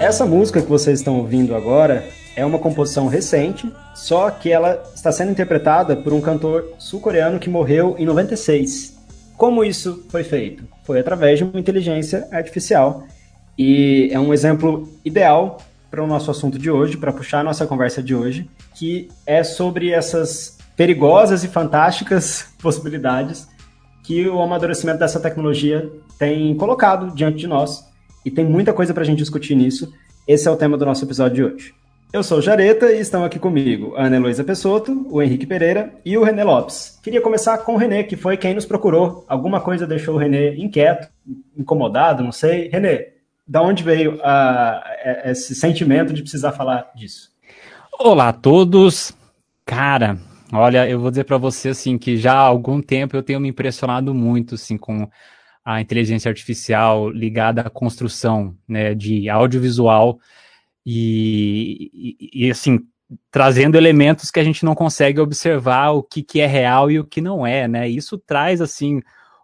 Essa música que vocês estão ouvindo agora é uma composição recente, só que ela está sendo interpretada por um cantor sul-coreano que morreu em 96. Como isso foi feito? Foi através de uma inteligência artificial. E é um exemplo ideal para o nosso assunto de hoje, para puxar a nossa conversa de hoje, que é sobre essas perigosas e fantásticas possibilidades que o amadurecimento dessa tecnologia tem colocado diante de nós. E tem muita coisa para a gente discutir nisso. Esse é o tema do nosso episódio de hoje. Eu sou o Jareta e estão aqui comigo a Ana Heloísa Pessoto, o Henrique Pereira e o René Lopes. Queria começar com o René, que foi quem nos procurou. Alguma coisa deixou o René inquieto, incomodado, não sei. René, da onde veio a, a, esse sentimento de precisar falar disso? Olá a todos. Cara, olha, eu vou dizer para você assim que já há algum tempo eu tenho me impressionado muito assim com a inteligência artificial ligada à construção né, de audiovisual e, e, e, assim, trazendo elementos que a gente não consegue observar o que, que é real e o que não é, né? Isso traz, assim,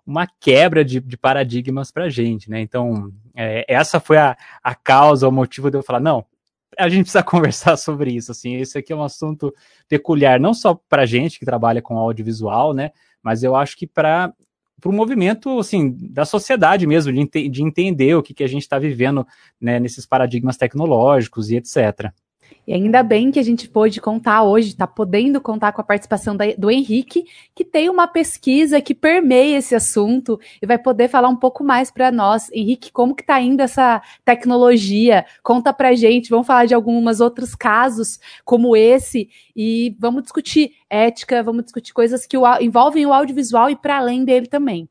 uma quebra de, de paradigmas para a gente, né? Então, é, essa foi a, a causa, o motivo de eu falar, não, a gente precisa conversar sobre isso, assim, esse aqui é um assunto peculiar, não só para gente que trabalha com audiovisual, né? Mas eu acho que para para o movimento assim da sociedade mesmo de, de entender o que, que a gente está vivendo né, nesses paradigmas tecnológicos e etc. E ainda bem que a gente pôde contar hoje, está podendo contar com a participação da, do Henrique, que tem uma pesquisa que permeia esse assunto e vai poder falar um pouco mais para nós. Henrique, como que está indo essa tecnologia? Conta para gente, vamos falar de alguns outros casos como esse e vamos discutir ética, vamos discutir coisas que o, envolvem o audiovisual e para além dele também.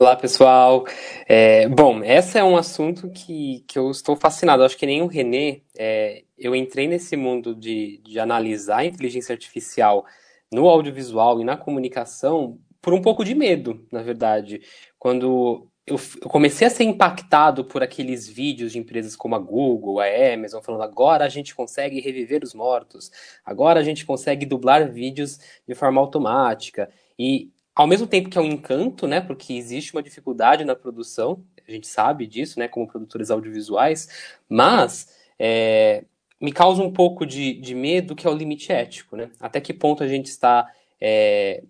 Olá, pessoal. É, bom, esse é um assunto que, que eu estou fascinado. Acho que nem o René, é, eu entrei nesse mundo de, de analisar a inteligência artificial no audiovisual e na comunicação por um pouco de medo, na verdade. Quando eu, eu, comecei a ser impactado por aqueles vídeos de empresas como a Google, a Amazon, falando agora a gente consegue reviver os mortos, agora a gente consegue dublar vídeos de forma automática. E ao mesmo tempo que é um encanto, né, porque existe uma dificuldade na produção, a gente sabe disso, né, como produtores audiovisuais, mas é, me causa um pouco de, de medo que é o limite ético, né? Até que ponto a gente está é,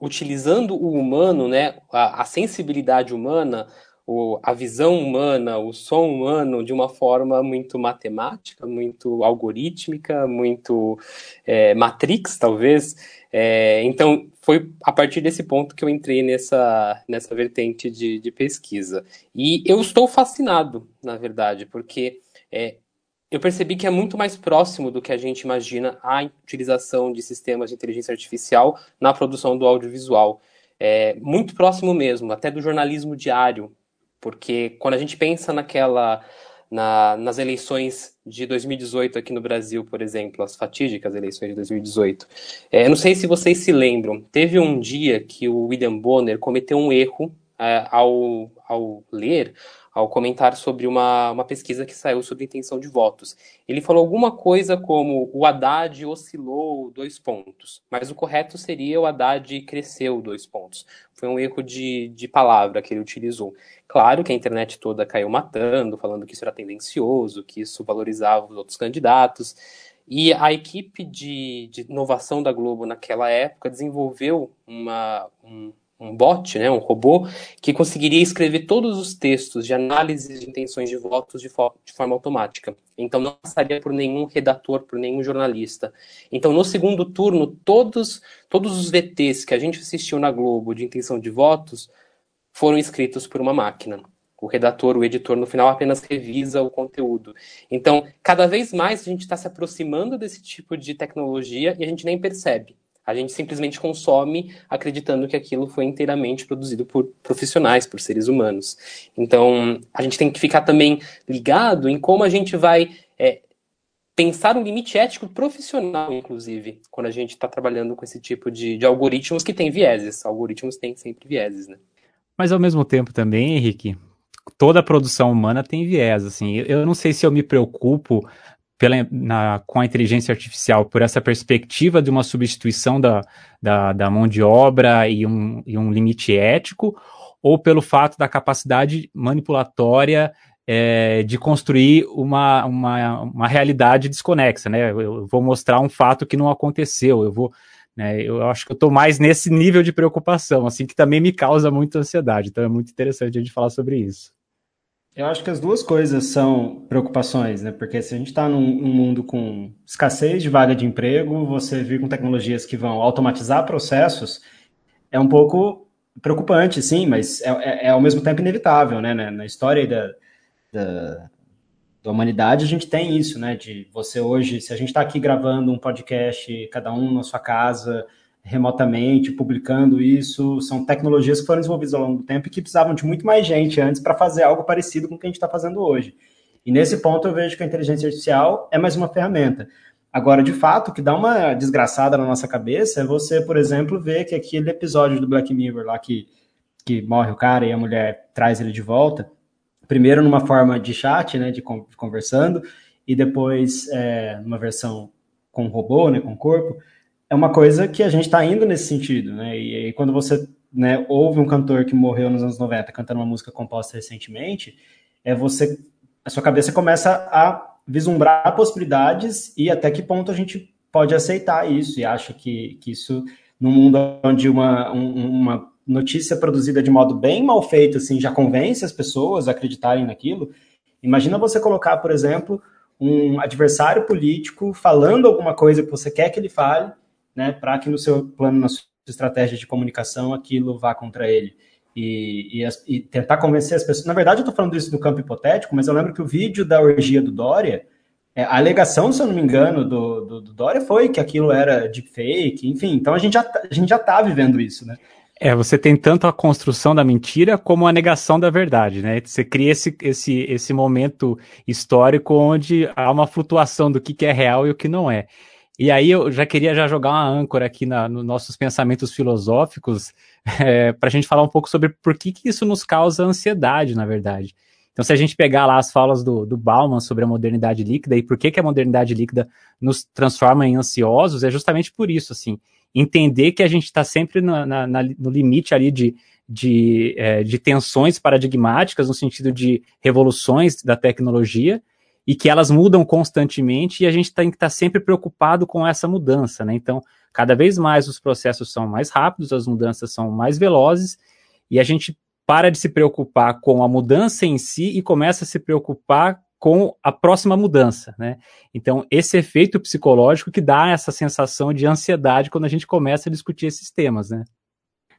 utilizando o humano, né, a, a sensibilidade humana, o, a visão humana, o som humano de uma forma muito matemática, muito algorítmica, muito é, matrix, talvez. É, então, foi a partir desse ponto que eu entrei nessa, nessa vertente de, de pesquisa. E eu estou fascinado, na verdade, porque é, eu percebi que é muito mais próximo do que a gente imagina a utilização de sistemas de inteligência artificial na produção do audiovisual. É muito próximo mesmo, até do jornalismo diário, porque quando a gente pensa naquela na, nas eleições de 2018 aqui no Brasil, por exemplo, as fatídicas eleições de 2018. É, não sei se vocês se lembram, teve um dia que o William Bonner cometeu um erro é, ao, ao ler ao comentar sobre uma, uma pesquisa que saiu sobre intenção de votos. Ele falou alguma coisa como o Haddad oscilou dois pontos, mas o correto seria o Haddad cresceu dois pontos. Foi um erro de, de palavra que ele utilizou. Claro que a internet toda caiu matando, falando que isso era tendencioso, que isso valorizava os outros candidatos. E a equipe de, de inovação da Globo naquela época desenvolveu uma, um, um bot, né, um robô, que conseguiria escrever todos os textos de análise de intenções de votos de, fo de, forma automática. Então não passaria por nenhum redator, por nenhum jornalista. Então no segundo turno, todos, todos os VTs que a gente assistiu na Globo de intenção de votos foram escritos por uma máquina. O redator, o editor, no final apenas revisa o conteúdo. Então, cada vez mais a gente está se aproximando desse tipo de tecnologia e a gente nem percebe. A gente simplesmente consome acreditando que aquilo foi inteiramente produzido por profissionais, por seres humanos. Então, a gente tem que ficar também ligado em como a gente vai é, pensar um limite ético profissional, inclusive, quando a gente está trabalhando com esse tipo de, de algoritmos que têm vieses. Algoritmos têm sempre vieses, né? Mas ao mesmo tempo também, Henrique, toda a produção humana tem viés, assim. Eu não sei se eu me preocupo pela, na, com a inteligência artificial por essa perspectiva de uma substituição da, da, da mão de obra e um, e um limite ético, ou pelo fato da capacidade manipulatória é, de construir uma, uma, uma realidade desconexa, né? Eu, vou mostrar um fato que não aconteceu, eu vou, né? Eu acho que eu estou mais nesse nível de preocupação, assim, que também me causa muita ansiedade. Então é muito interessante a gente falar sobre isso. Eu acho que as duas coisas são preocupações, né? Porque se a gente está num, num, mundo com escassez de vaga de emprego, você vir com tecnologias que vão automatizar processos, é um pouco preocupante, sim, mas é, é, é ao mesmo tempo inevitável, né? Na história da, da, da, humanidade, a gente tem isso, né? De você hoje, se a gente está aqui gravando um podcast, cada um na sua casa, remotamente, publicando isso, são tecnologias que foram desenvolvidas ao longo do tempo e que precisavam de muito mais gente antes para fazer algo parecido com o que a gente está fazendo hoje. E nesse ponto eu vejo que a inteligência artificial é mais uma ferramenta. Agora, de fato, o que dá uma desgraçada na nossa cabeça é você, por exemplo, ver que aquele episódio do Black Mirror lá que, que morre o cara e a mulher traz ele de volta, primeiro numa forma de chat, né, de, conversando, e depois é, numa versão com robô, né, com corpo, é uma coisa que a gente está indo nesse sentido, né, e aí quando você né, ouve um cantor que morreu nos anos 90 cantando uma música composta recentemente, é você, a sua cabeça começa a vislumbrar possibilidades e até que ponto a gente pode aceitar isso e acha que, que isso, num mundo onde uma, um, uma notícia produzida de modo bem mal feito, assim, já convence as pessoas a acreditarem naquilo. Imagina você colocar, por exemplo, um adversário político falando alguma coisa que você quer que ele fale, né, para que no seu plano, na sua estratégia de comunicação, aquilo vá contra ele. E, e, e tentar convencer as pessoas. Na verdade, eu estou falando isso no campo hipotético, mas eu lembro que o vídeo da orgia do Dória, é, a alegação, se eu não me engano, do, do, do Dória foi que aquilo era deepfake, enfim. Então a gente já, tá, a gente já está vivendo isso, né? É, você tem tanto a construção da mentira como a negação da verdade, né? Você cria esse, esse, esse momento histórico onde há uma flutuação do que, que é real e o que não é. E aí eu já queria já jogar uma âncora aqui na, nos nossos pensamentos filosóficos é, para a gente falar um pouco sobre por que, que isso nos causa ansiedade, na verdade. Então, se a gente pegar lá as falas do, do Bauman sobre a modernidade líquida e por que, que a modernidade líquida nos transforma em ansiosos, é justamente por isso, assim entender que a gente está sempre na, na, no limite ali de, de, é, de tensões paradigmáticas, no sentido de revoluções da tecnologia, e que elas mudam constantemente e a gente tem que estar tá sempre preocupado com essa mudança, né? Então, cada vez mais os processos são mais rápidos, as mudanças são mais velozes, e a gente para de se preocupar com a mudança em si e começa a se preocupar com a próxima mudança, né? Então, esse efeito psicológico que dá essa sensação de ansiedade quando a gente começa a discutir esses temas, né?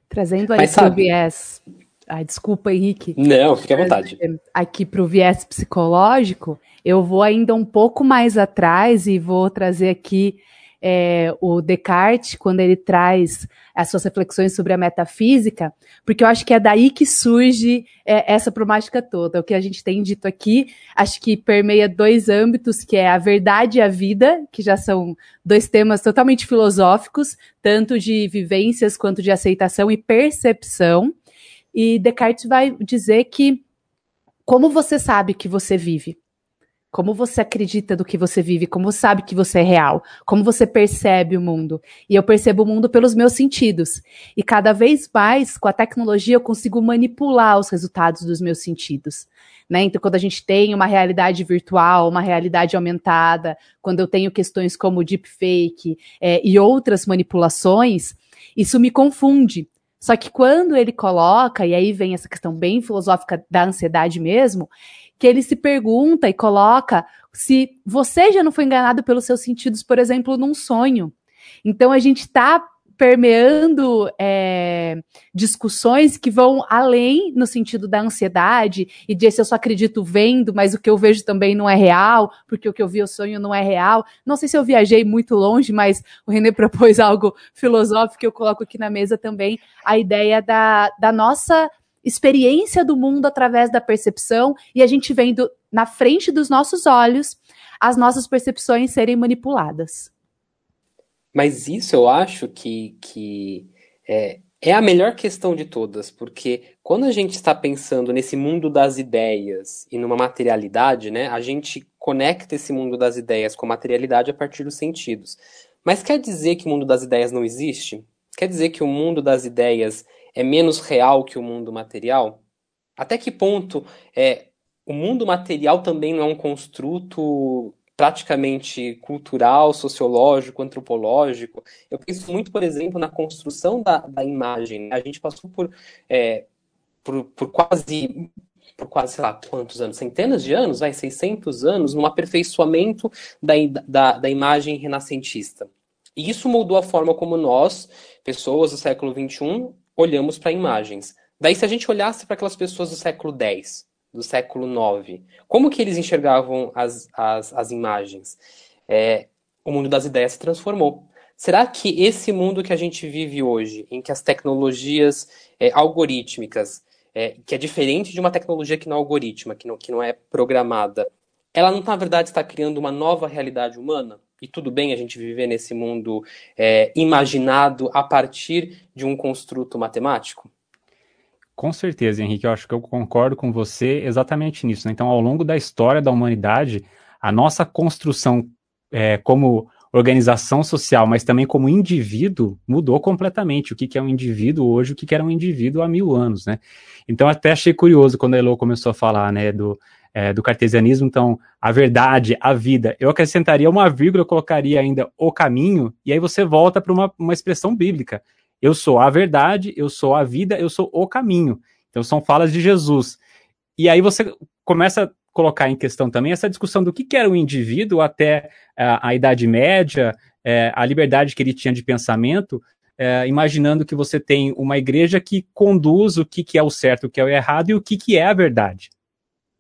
Trazendo aí o viés. Ai, desculpa, Henrique. Não, fique à vontade. Aqui para o viés psicológico, eu vou ainda um pouco mais atrás e vou trazer aqui é, o Descartes, quando ele traz as suas reflexões sobre a metafísica, porque eu acho que é daí que surge é, essa problemática toda. O que a gente tem dito aqui, acho que permeia dois âmbitos, que é a verdade e a vida, que já são dois temas totalmente filosóficos, tanto de vivências quanto de aceitação e percepção. E Descartes vai dizer que como você sabe que você vive? Como você acredita do que você vive? Como você sabe que você é real? Como você percebe o mundo? E eu percebo o mundo pelos meus sentidos. E cada vez mais, com a tecnologia, eu consigo manipular os resultados dos meus sentidos. Né? Então, quando a gente tem uma realidade virtual, uma realidade aumentada, quando eu tenho questões como deepfake é, e outras manipulações, isso me confunde. Só que quando ele coloca, e aí vem essa questão bem filosófica da ansiedade mesmo, que ele se pergunta e coloca se você já não foi enganado pelos seus sentidos, por exemplo, num sonho. Então a gente está permeando é, discussões que vão além no sentido da ansiedade e de se eu só acredito vendo, mas o que eu vejo também não é real, porque o que eu vi o sonho não é real. Não sei se eu viajei muito longe, mas o René propôs algo filosófico que eu coloco aqui na mesa também, a ideia da, da nossa experiência do mundo através da percepção e a gente vendo na frente dos nossos olhos as nossas percepções serem manipuladas. Mas isso eu acho que, que é, é a melhor questão de todas, porque quando a gente está pensando nesse mundo das ideias e numa materialidade, né, a gente conecta esse mundo das ideias com a materialidade a partir dos sentidos. Mas quer dizer que o mundo das ideias não existe? Quer dizer que o mundo das ideias é menos real que o mundo material? Até que ponto é, o mundo material também não é um construto praticamente cultural, sociológico, antropológico. Eu penso muito, por exemplo, na construção da, da imagem. A gente passou por, é, por, por, quase, por quase, sei lá, quantos anos? Centenas de anos, vai, 600 anos, num aperfeiçoamento da, da, da imagem renascentista. E isso moldou a forma como nós, pessoas do século XXI, olhamos para imagens. Daí, se a gente olhasse para aquelas pessoas do século X, do século IX. Como que eles enxergavam as, as, as imagens? É, o mundo das ideias se transformou. Será que esse mundo que a gente vive hoje, em que as tecnologias é, algorítmicas, é, que é diferente de uma tecnologia que não é algorítmica, que não, que não é programada, ela não, na verdade, está criando uma nova realidade humana? E tudo bem a gente viver nesse mundo é, imaginado a partir de um construto matemático? Com certeza, Henrique, eu acho que eu concordo com você exatamente nisso. Né? Então, ao longo da história da humanidade, a nossa construção é, como organização social, mas também como indivíduo, mudou completamente. O que, que é um indivíduo hoje, o que, que era um indivíduo há mil anos, né? Então, até achei curioso quando a Elo começou a falar, né, do, é, do cartesianismo. Então, a verdade, a vida. Eu acrescentaria uma vírgula, eu colocaria ainda o caminho, e aí você volta para uma, uma expressão bíblica. Eu sou a verdade, eu sou a vida, eu sou o caminho. Então são falas de Jesus. E aí você começa a colocar em questão também essa discussão do que, que era o indivíduo até a, a Idade Média, é, a liberdade que ele tinha de pensamento, é, imaginando que você tem uma igreja que conduz o que, que é o certo, o que é o errado e o que, que é a verdade.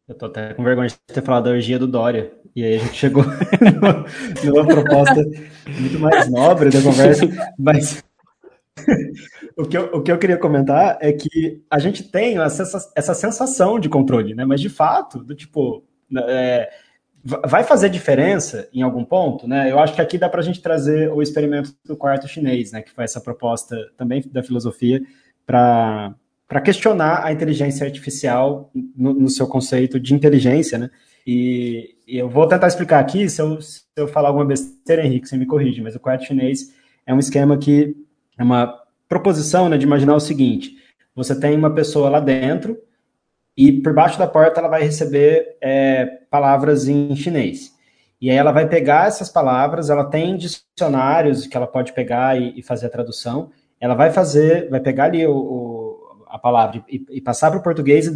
Eu tô até com vergonha de ter falado da orgia do Dória. E aí a gente chegou numa proposta muito mais nobre da conversa, mas o, que eu, o que eu queria comentar é que a gente tem essa, essa sensação de controle, né? Mas de fato, do tipo, né, é, vai fazer diferença em algum ponto, né? Eu acho que aqui dá para a gente trazer o experimento do quarto chinês, né? Que foi essa proposta também da filosofia para para questionar a inteligência artificial no, no, seu conceito de inteligência, né? E, e, eu vou tentar explicar aqui, se eu, se eu falar alguma besteira, Henrique, você me corrige, mas o quarto chinês é um esquema que é uma proposição né, de imaginar o seguinte: você tem uma pessoa lá dentro e por baixo da porta ela vai receber é, palavras em chinês. E aí ela vai pegar essas palavras, ela tem dicionários que ela pode pegar e, e fazer a tradução. Ela vai fazer, vai pegar ali o, o a palavra e, e passar para o português e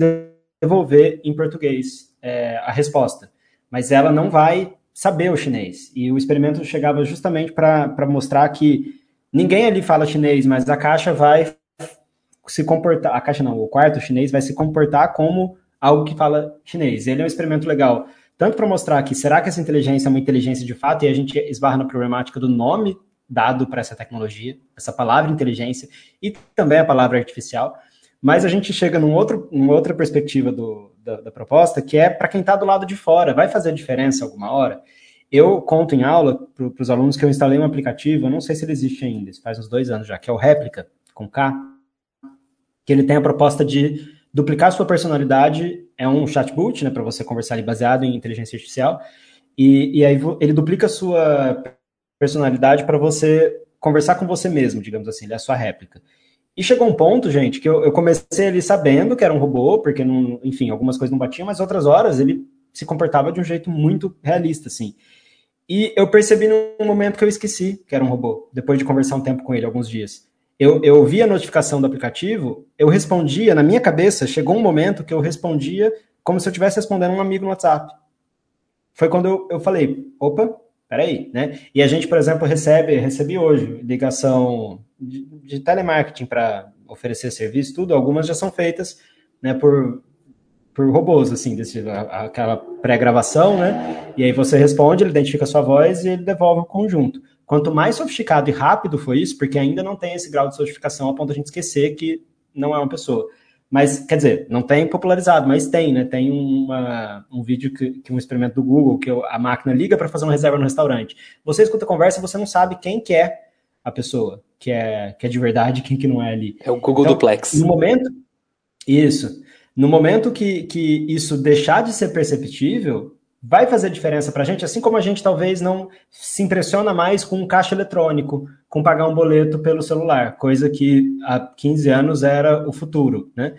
devolver em português é, a resposta. Mas ela não vai saber o chinês. E o experimento chegava justamente para mostrar que Ninguém ali fala chinês, mas a caixa vai se comportar, a caixa não, o quarto chinês vai se comportar como algo que fala chinês. Ele é um experimento legal, tanto para mostrar que será que essa inteligência é uma inteligência de fato, e a gente esbarra na problemática do nome dado para essa tecnologia, essa palavra inteligência, e também a palavra artificial, mas a gente chega num outro, numa outra perspectiva do, da, da proposta, que é para quem está do lado de fora, vai fazer diferença alguma hora? Eu conto em aula para os alunos que eu instalei um aplicativo, eu não sei se ele existe ainda, faz uns dois anos já, que é o Réplica, com K, que ele tem a proposta de duplicar sua personalidade, é um chatbot, né, para você conversar ali baseado em inteligência artificial, e, e aí ele duplica sua personalidade para você conversar com você mesmo, digamos assim, ele é a sua réplica. E chegou um ponto, gente, que eu, eu comecei ali sabendo que era um robô, porque, não, enfim, algumas coisas não batiam, mas outras horas ele se comportava de um jeito muito realista, assim. E eu percebi num momento que eu esqueci que era um robô, depois de conversar um tempo com ele, alguns dias. Eu, eu vi a notificação do aplicativo, eu respondia, na minha cabeça, chegou um momento que eu respondia como se eu estivesse respondendo um amigo no WhatsApp. Foi quando eu, eu falei, opa, peraí, né? E a gente, por exemplo, recebe, recebi hoje ligação de, de telemarketing para oferecer serviço, tudo, algumas já são feitas né, por por robôs, assim, desse, aquela pré-gravação, né? E aí você responde, ele identifica a sua voz e ele devolve o conjunto. Quanto mais sofisticado e rápido foi isso, porque ainda não tem esse grau de sofisticação a ponto de a gente esquecer que não é uma pessoa. Mas, quer dizer, não tem popularizado, mas tem, né? Tem uma, um vídeo que, que um experimento do Google, que a máquina liga para fazer uma reserva no restaurante. Você escuta a conversa, você não sabe quem que é a pessoa, que é, que é de verdade, quem que não é ali. É o Google então, Duplex. No momento, isso. No momento que, que isso deixar de ser perceptível, vai fazer diferença para a gente, assim como a gente talvez não se impressiona mais com um caixa eletrônico, com pagar um boleto pelo celular, coisa que há 15 anos era o futuro, né?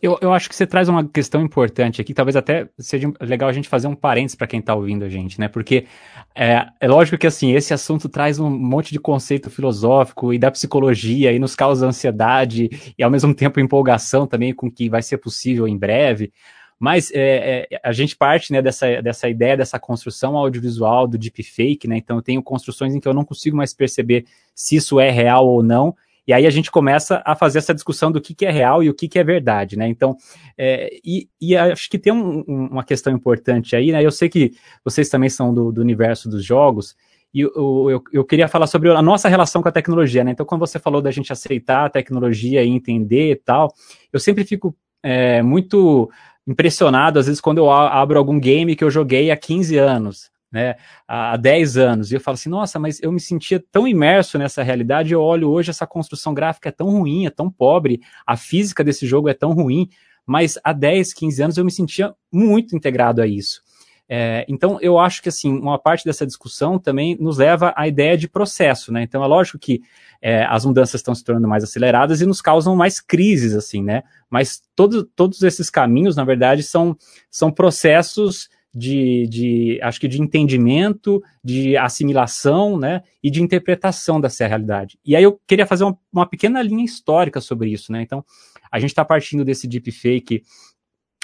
Eu, eu acho que você traz uma questão importante aqui, talvez até seja legal a gente fazer um parênteses para quem está ouvindo a gente, né? Porque é, é, lógico que assim, esse assunto traz um monte de conceito filosófico e da psicologia e nos causa ansiedade e ao mesmo tempo empolgação também com que vai ser possível em breve. Mas é, é, a gente parte né, dessa, dessa ideia, dessa construção audiovisual do deepfake, né? Então eu tenho construções em que eu não consigo mais perceber se isso é real ou não. E aí a gente começa a fazer essa discussão do que, que é real e o que, que é verdade, né? Então, é, e, e, acho que tem um, uma questão importante aí, né? Eu sei que vocês também são do, do universo dos jogos, e eu, eu, eu, queria falar sobre a nossa relação com a tecnologia, né? Então, quando você falou da gente aceitar a tecnologia e entender e tal, eu sempre fico é, muito impressionado, às vezes, quando eu abro algum game que eu joguei há 15 anos né, há 10 anos, e eu falo assim, nossa, mas eu me sentia tão imerso nessa realidade, eu olho hoje essa construção gráfica é tão ruim, é tão pobre, a física desse jogo é tão ruim, mas há 10, 15 anos eu me sentia muito integrado a isso. É, então, eu acho que, assim, uma parte dessa discussão também nos leva à ideia de processo, né? Então, é lógico que é, as mudanças estão se tornando mais aceleradas e nos causam mais crises, assim, né? Mas todo, todos esses caminhos, na verdade, são, são processos de, de, acho que de entendimento, de assimilação, né, e de interpretação dessa realidade. E aí eu queria fazer uma, uma pequena linha histórica sobre isso, né, então a gente está partindo desse deepfake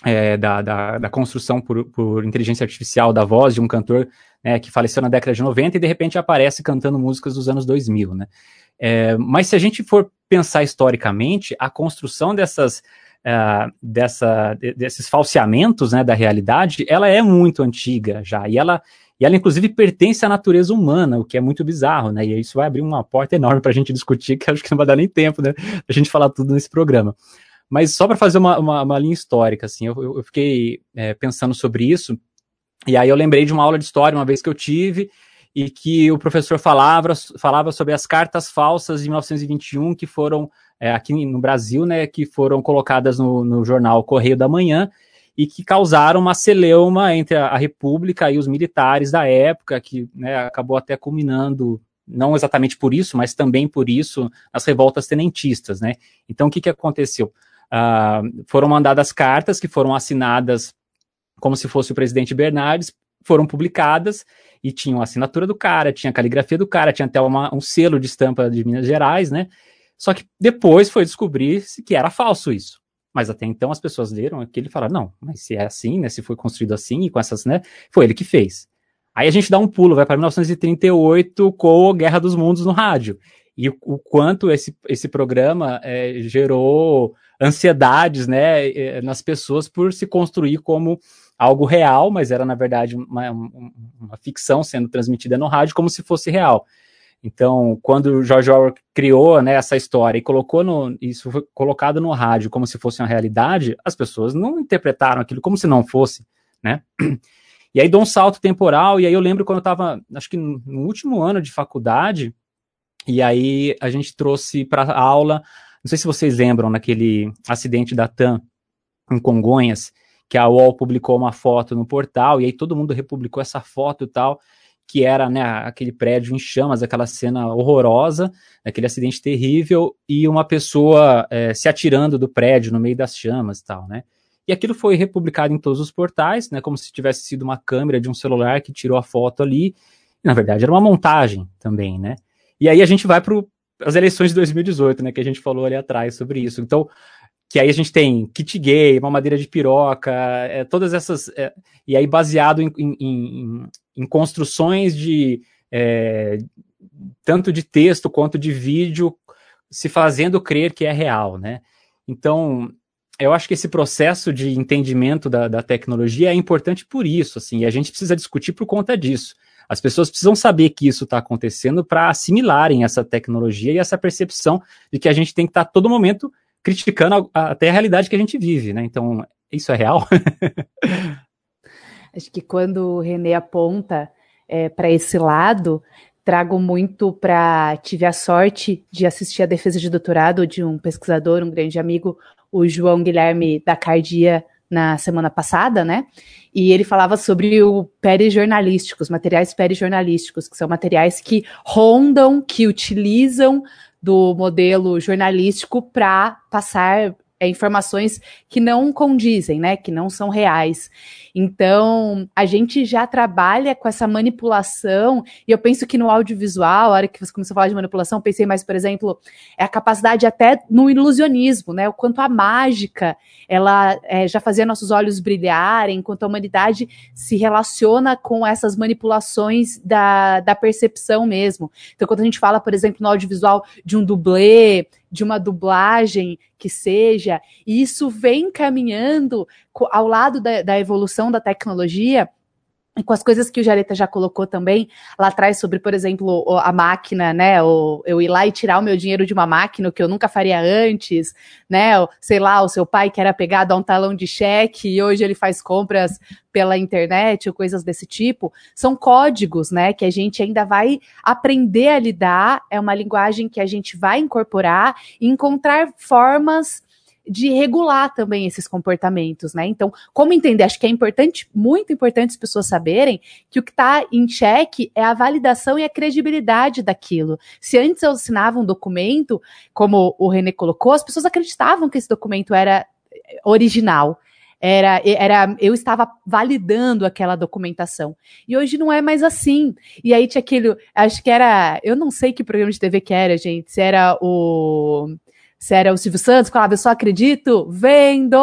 é, da, da, da, construção por, por, inteligência artificial da voz de um cantor né, que faleceu na década de 90 e de repente aparece cantando músicas dos anos 2000, né. É, mas se a gente for pensar historicamente, a construção dessas uh, dessa, desses falseamentos né, da realidade, ela é muito antiga já, e ela, e ela inclusive pertence à natureza humana, o que é muito bizarro, né, e isso vai abrir uma porta enorme para a gente discutir, que acho que não vai dar nem tempo, né, a gente falar tudo nesse programa. Mas só para fazer uma, uma, uma, linha histórica, assim, eu, eu fiquei é, pensando sobre isso, e aí eu lembrei de uma aula de história uma vez que eu tive, e que o professor falava, falava sobre as cartas falsas de 1921 que foram é, aqui no Brasil, né, que foram colocadas no, no, jornal Correio da Manhã e que causaram uma celeuma entre a, a República e os militares da época, que né, acabou até culminando, não exatamente por isso, mas também por isso, as revoltas tenentistas. Né? Então, o que, que aconteceu? Uh, foram mandadas cartas que foram assinadas como se fosse o presidente Bernardes, foram publicadas e tinham a assinatura do cara, tinha a caligrafia do cara, tinha até uma, um selo de estampa de Minas Gerais, né? Só que depois foi descobrir que era falso isso. Mas até então as pessoas leram aquilo e falaram, não, mas se é assim, né, se foi construído assim e com essas, né, foi ele que fez. Aí a gente dá um pulo, vai para 1938 com a Guerra dos Mundos no rádio. E o, o quanto esse, esse programa é, gerou ansiedades né, é, nas pessoas por se construir como algo real, mas era na verdade uma, uma ficção sendo transmitida no rádio como se fosse real. Então, quando o George Orwell criou né, essa história e colocou no, isso foi colocado no rádio como se fosse uma realidade, as pessoas não interpretaram aquilo como se não fosse, né? E aí dou um salto temporal, e aí eu lembro quando eu estava, acho que no último ano de faculdade, e aí a gente trouxe para aula, não sei se vocês lembram, naquele acidente da TAM em Congonhas, que a UOL publicou uma foto no portal, e aí todo mundo republicou essa foto e tal, que era né, aquele prédio em chamas, aquela cena horrorosa, aquele acidente terrível, e uma pessoa é, se atirando do prédio no meio das chamas e tal, né? E aquilo foi republicado em todos os portais, né? Como se tivesse sido uma câmera de um celular que tirou a foto ali. Na verdade, era uma montagem também, né? E aí a gente vai para as eleições de 2018, né? Que a gente falou ali atrás sobre isso. Então, que aí a gente tem kit gay, uma madeira de piroca, é, todas essas. É, e aí baseado em, em, em, em construções de. É, tanto de texto quanto de vídeo, se fazendo crer que é real, né? Então, eu acho que esse processo de entendimento da, da tecnologia é importante por isso, assim, e a gente precisa discutir por conta disso. As pessoas precisam saber que isso está acontecendo para assimilarem essa tecnologia e essa percepção de que a gente tem que estar tá, todo momento criticando a, a, até a realidade que a gente vive, né? Então, isso é real? Acho que quando o René aponta é, para esse lado, trago muito para. Tive a sorte de assistir a defesa de doutorado de um pesquisador, um grande amigo, o João Guilherme da Cardia, na semana passada, né? E ele falava sobre o perijornalístico, os materiais perijornalísticos, que são materiais que rondam, que utilizam do modelo jornalístico para passar é, informações que não condizem, né, que não são reais. Então, a gente já trabalha com essa manipulação, e eu penso que no audiovisual, a hora que você começou a falar de manipulação, pensei mais, por exemplo, é a capacidade até no ilusionismo, né, o quanto a mágica, ela é, já fazia nossos olhos brilharem, enquanto a humanidade se relaciona com essas manipulações da, da percepção mesmo. Então, quando a gente fala, por exemplo, no audiovisual de um dublê, de uma dublagem que seja, e isso vem caminhando ao lado da, da evolução da tecnologia, com as coisas que o Jareta já colocou também lá atrás sobre, por exemplo, a máquina, né? O, eu ir lá e tirar o meu dinheiro de uma máquina, que eu nunca faria antes, né? O, sei lá, o seu pai que era pegado a um talão de cheque e hoje ele faz compras pela internet ou coisas desse tipo. São códigos, né? Que a gente ainda vai aprender a lidar. É uma linguagem que a gente vai incorporar e encontrar formas de regular também esses comportamentos, né? Então, como entender? Acho que é importante, muito importante as pessoas saberem que o que está em xeque é a validação e a credibilidade daquilo. Se antes eu assinava um documento, como o René colocou, as pessoas acreditavam que esse documento era original. Era, era, eu estava validando aquela documentação. E hoje não é mais assim. E aí tinha aquele, acho que era, eu não sei que programa de TV que era, gente, se era o se era o Silvio Santos, falava, eu só acredito vendo!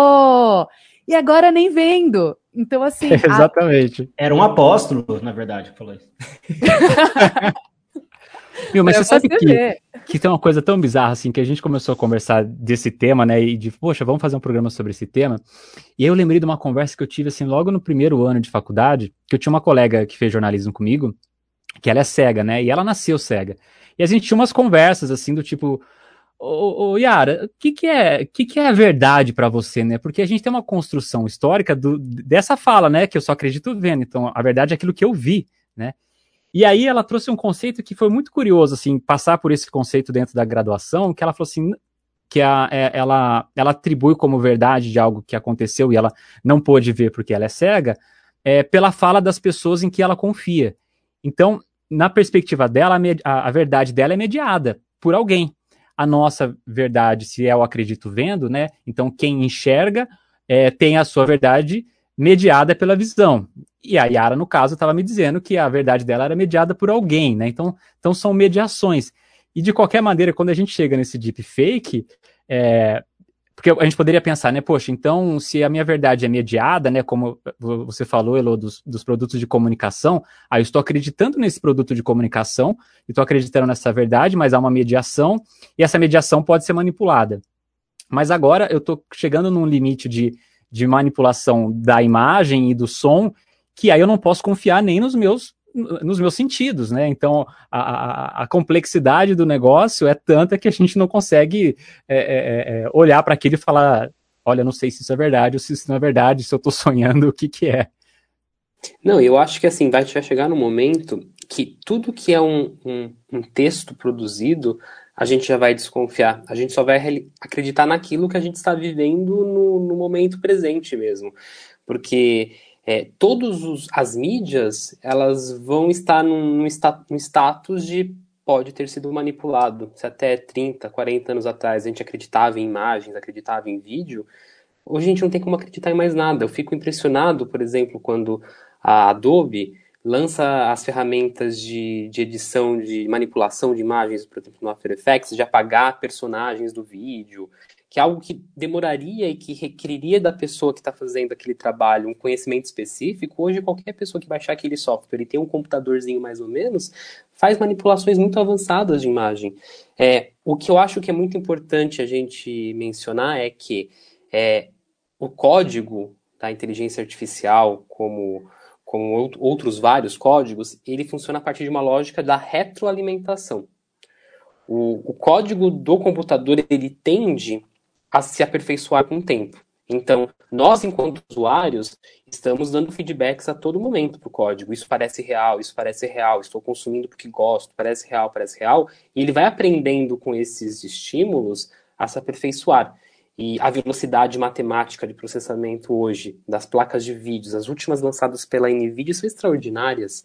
E agora nem vendo. Então, assim. exatamente. A... Era um apóstolo, na verdade, que falou isso. Meu, mas você sabe que, que tem uma coisa tão bizarra assim que a gente começou a conversar desse tema, né? E de, poxa, vamos fazer um programa sobre esse tema. E aí eu lembrei de uma conversa que eu tive assim logo no primeiro ano de faculdade, que eu tinha uma colega que fez jornalismo comigo, que ela é cega, né? E ela nasceu cega. E a gente tinha umas conversas assim do tipo, Ô, ô, Yara, o que, que, é, que, que é verdade para você, né? Porque a gente tem uma construção histórica do, dessa fala, né? Que eu só acredito vendo. Então, a verdade é aquilo que eu vi, né? E aí ela trouxe um conceito que foi muito curioso, assim, passar por esse conceito dentro da graduação, que ela falou assim, que a, é, ela, ela atribui como verdade de algo que aconteceu e ela não pôde ver porque ela é cega, é, pela fala das pessoas em que ela confia. Então, na perspectiva dela, a, a verdade dela é mediada por alguém a nossa verdade, se é o acredito vendo, né? Então, quem enxerga é, tem a sua verdade mediada pela visão. E a Yara, no caso, estava me dizendo que a verdade dela era mediada por alguém, né? Então, então são mediações. E de qualquer maneira, quando a gente chega nesse deepfake, é, porque a gente poderia pensar, né, poxa, então se a minha verdade é mediada, né, como você falou, Elo, dos, dos produtos de comunicação, aí eu estou acreditando nesse produto de comunicação, estou acreditando nessa verdade, mas há uma mediação, e essa mediação pode ser manipulada. Mas agora eu estou chegando num limite de, de manipulação da imagem e do som, que aí eu não posso confiar nem nos meus nos meus sentidos, né? Então a, a, a, complexidade do negócio é tanta que a gente não consegue é, é, é, é olhar para aquilo e falar, olha, não sei se isso é verdade ou se isso não é verdade, se eu estou sonhando, o que que é. Não, eu acho que assim, vai chegar no momento que tudo que é um, um, um texto produzido, a gente já vai desconfiar. A gente só vai acreditar naquilo que a gente está vivendo no, no momento presente mesmo. Porque é, todas as mídias elas vão estar num, num, status de pode ter sido manipulado. Se até 30, 40 anos atrás a gente acreditava em imagens, acreditava em vídeo, hoje a gente não tem como acreditar em mais nada. Eu fico impressionado, por exemplo, quando a Adobe lança as ferramentas de, de edição, de manipulação de imagens, por exemplo, no After Effects, de apagar personagens do vídeo, que é algo que demoraria e que requeriria da pessoa que está fazendo aquele trabalho um conhecimento específico, hoje qualquer pessoa que baixar aquele software e tem um computadorzinho mais ou menos, faz manipulações muito avançadas de imagem. É, o que eu acho que é muito importante a gente mencionar é que é, o código da inteligência artificial, como, como outros vários códigos, ele funciona a partir de uma lógica da retroalimentação. O, o, código do computador ele tende a se aperfeiçoar com o tempo. Então, nós, enquanto usuários, estamos dando feedbacks a todo momento para o código. Isso parece real, isso parece real, estou consumindo porque gosto, parece real, parece real. E ele vai aprendendo com esses estímulos a se aperfeiçoar. E a velocidade matemática de processamento hoje das placas de vídeos, as últimas lançadas pela NVIDIA, são extraordinárias.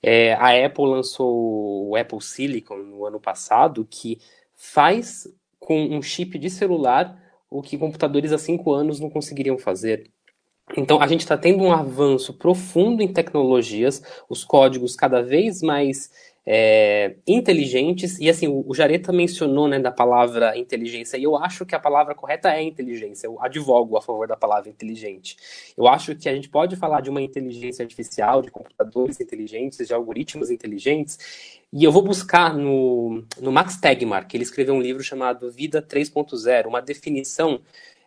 É, a Apple lançou o Apple Silicon no ano passado, que faz com um chip de celular o que computadores há cinco anos não conseguiriam fazer. Então, a gente está tendo um avanço profundo em tecnologias, os códigos cada vez mais é, inteligentes, e assim, o, o Jareta mencionou né, da palavra inteligência, e eu acho que a palavra correta é inteligência, eu advogo a favor da palavra inteligente. Eu acho que a gente pode falar de uma inteligência artificial, de computadores inteligentes, de algoritmos inteligentes, e eu vou buscar no, no Max Tegmark, ele escreveu um livro chamado Vida 3.0, uma definição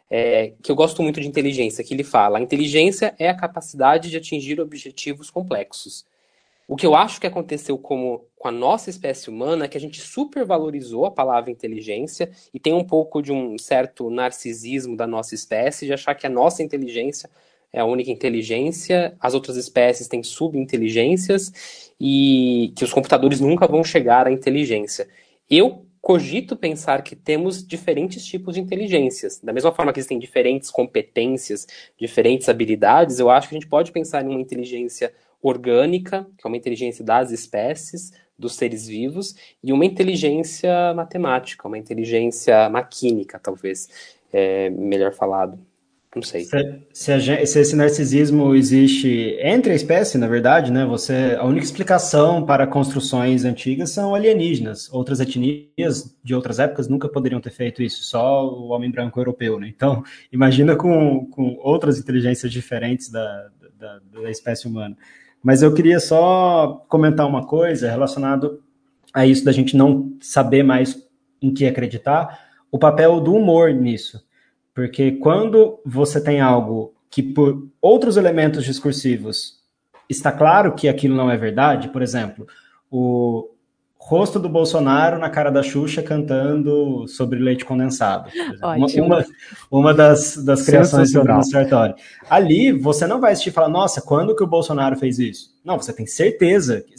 é, que eu gosto muito de inteligência, que ele fala: a inteligência é a capacidade de atingir objetivos complexos. O que eu acho que aconteceu como, com a nossa espécie humana é que a gente supervalorizou a palavra inteligência e tem um pouco de um certo narcisismo da nossa espécie de achar que a nossa inteligência é a única inteligência, as outras espécies têm subinteligências e que os computadores nunca vão chegar à inteligência. Eu cogito pensar que temos diferentes tipos de inteligências. Da mesma forma que existem diferentes competências, diferentes habilidades, eu acho que a gente pode pensar em uma inteligência orgânica, que é uma inteligência das espécies, dos seres vivos, e uma inteligência matemática, uma inteligência maquínica, talvez, é, melhor falado. Não sei. Se, se, a, se, esse narcisismo existe entre a espécie, na verdade, né? Você, a única explicação para construções antigas são alienígenas. Outras etnias de outras épocas nunca poderiam ter feito isso, só o homem branco europeu, né? Então, imagina com, com outras inteligências diferentes da, da, da espécie humana. Mas eu queria só comentar uma coisa relacionado a isso da gente não saber mais em que acreditar, o papel do humor nisso. Porque quando você tem algo que por outros elementos discursivos está claro que aquilo não é verdade, por exemplo, o rosto do Bolsonaro na cara da Xuxa cantando sobre leite condensado. Uma, uma, uma, das, das criações do Bruno Sartori. Ali, você não vai assistir e falar, nossa, quando que o Bolsonaro fez isso? Não, você tem certeza que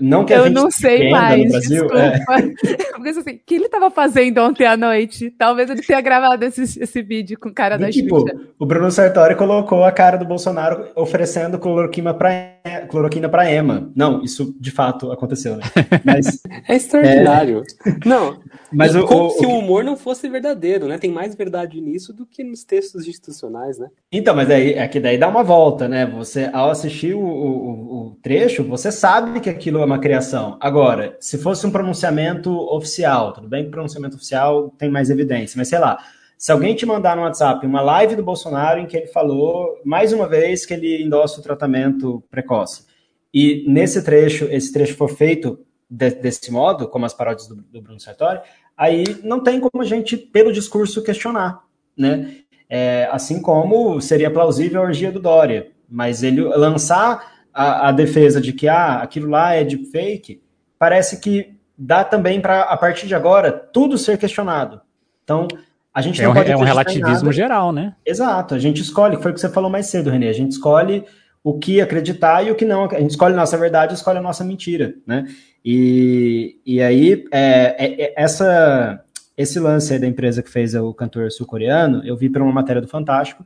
não que eu não sei mais, Brasil, desculpa. É. Porque assim, o que ele estava fazendo ontem à noite? Talvez ele tenha gravado esse, esse vídeo com cara da tipo, Xuxa. O Bruno Sartori colocou a cara do Bolsonaro oferecendo cloroquina para cloroquina para Emma. Não, isso de fato aconteceu, né? Mas, é extraordinário. É... Não, mas o, como o, se o humor não fosse verdadeiro, né? Tem mais verdade nisso do que nos textos institucionais, né? Então, mas aí é que daí dá uma volta, né? Você, ao assistir o, o, o trecho, você sabe que aquilo é uma criação. Agora, se fosse um pronunciamento oficial, tudo bem que pronunciamento oficial tem mais evidência, mas sei lá, se alguém te mandar no WhatsApp uma live do Bolsonaro em que ele falou mais uma vez que ele endossa o tratamento precoce, e nesse trecho, esse trecho for feito de, desse modo, como as paródias do, do, Bruno Sartori, aí não tem como a gente, pelo discurso, questionar, né? É, assim como seria plausível a orgia do Dória, mas ele lançar a, a defesa de que ah, aquilo lá é de fake, parece que dá também para, a partir de agora, tudo ser questionado. Então, a gente é não um, É um relativismo geral, né? Exato, a gente escolhe, foi o que você falou mais cedo, Renê, a gente escolhe o que acreditar e o que não. A gente escolhe a nossa verdade escolhe a nossa mentira, né? E, e aí, é, é, é essa, esse lance da empresa que fez o cantor sul-coreano, eu vi por uma matéria do Fantástico,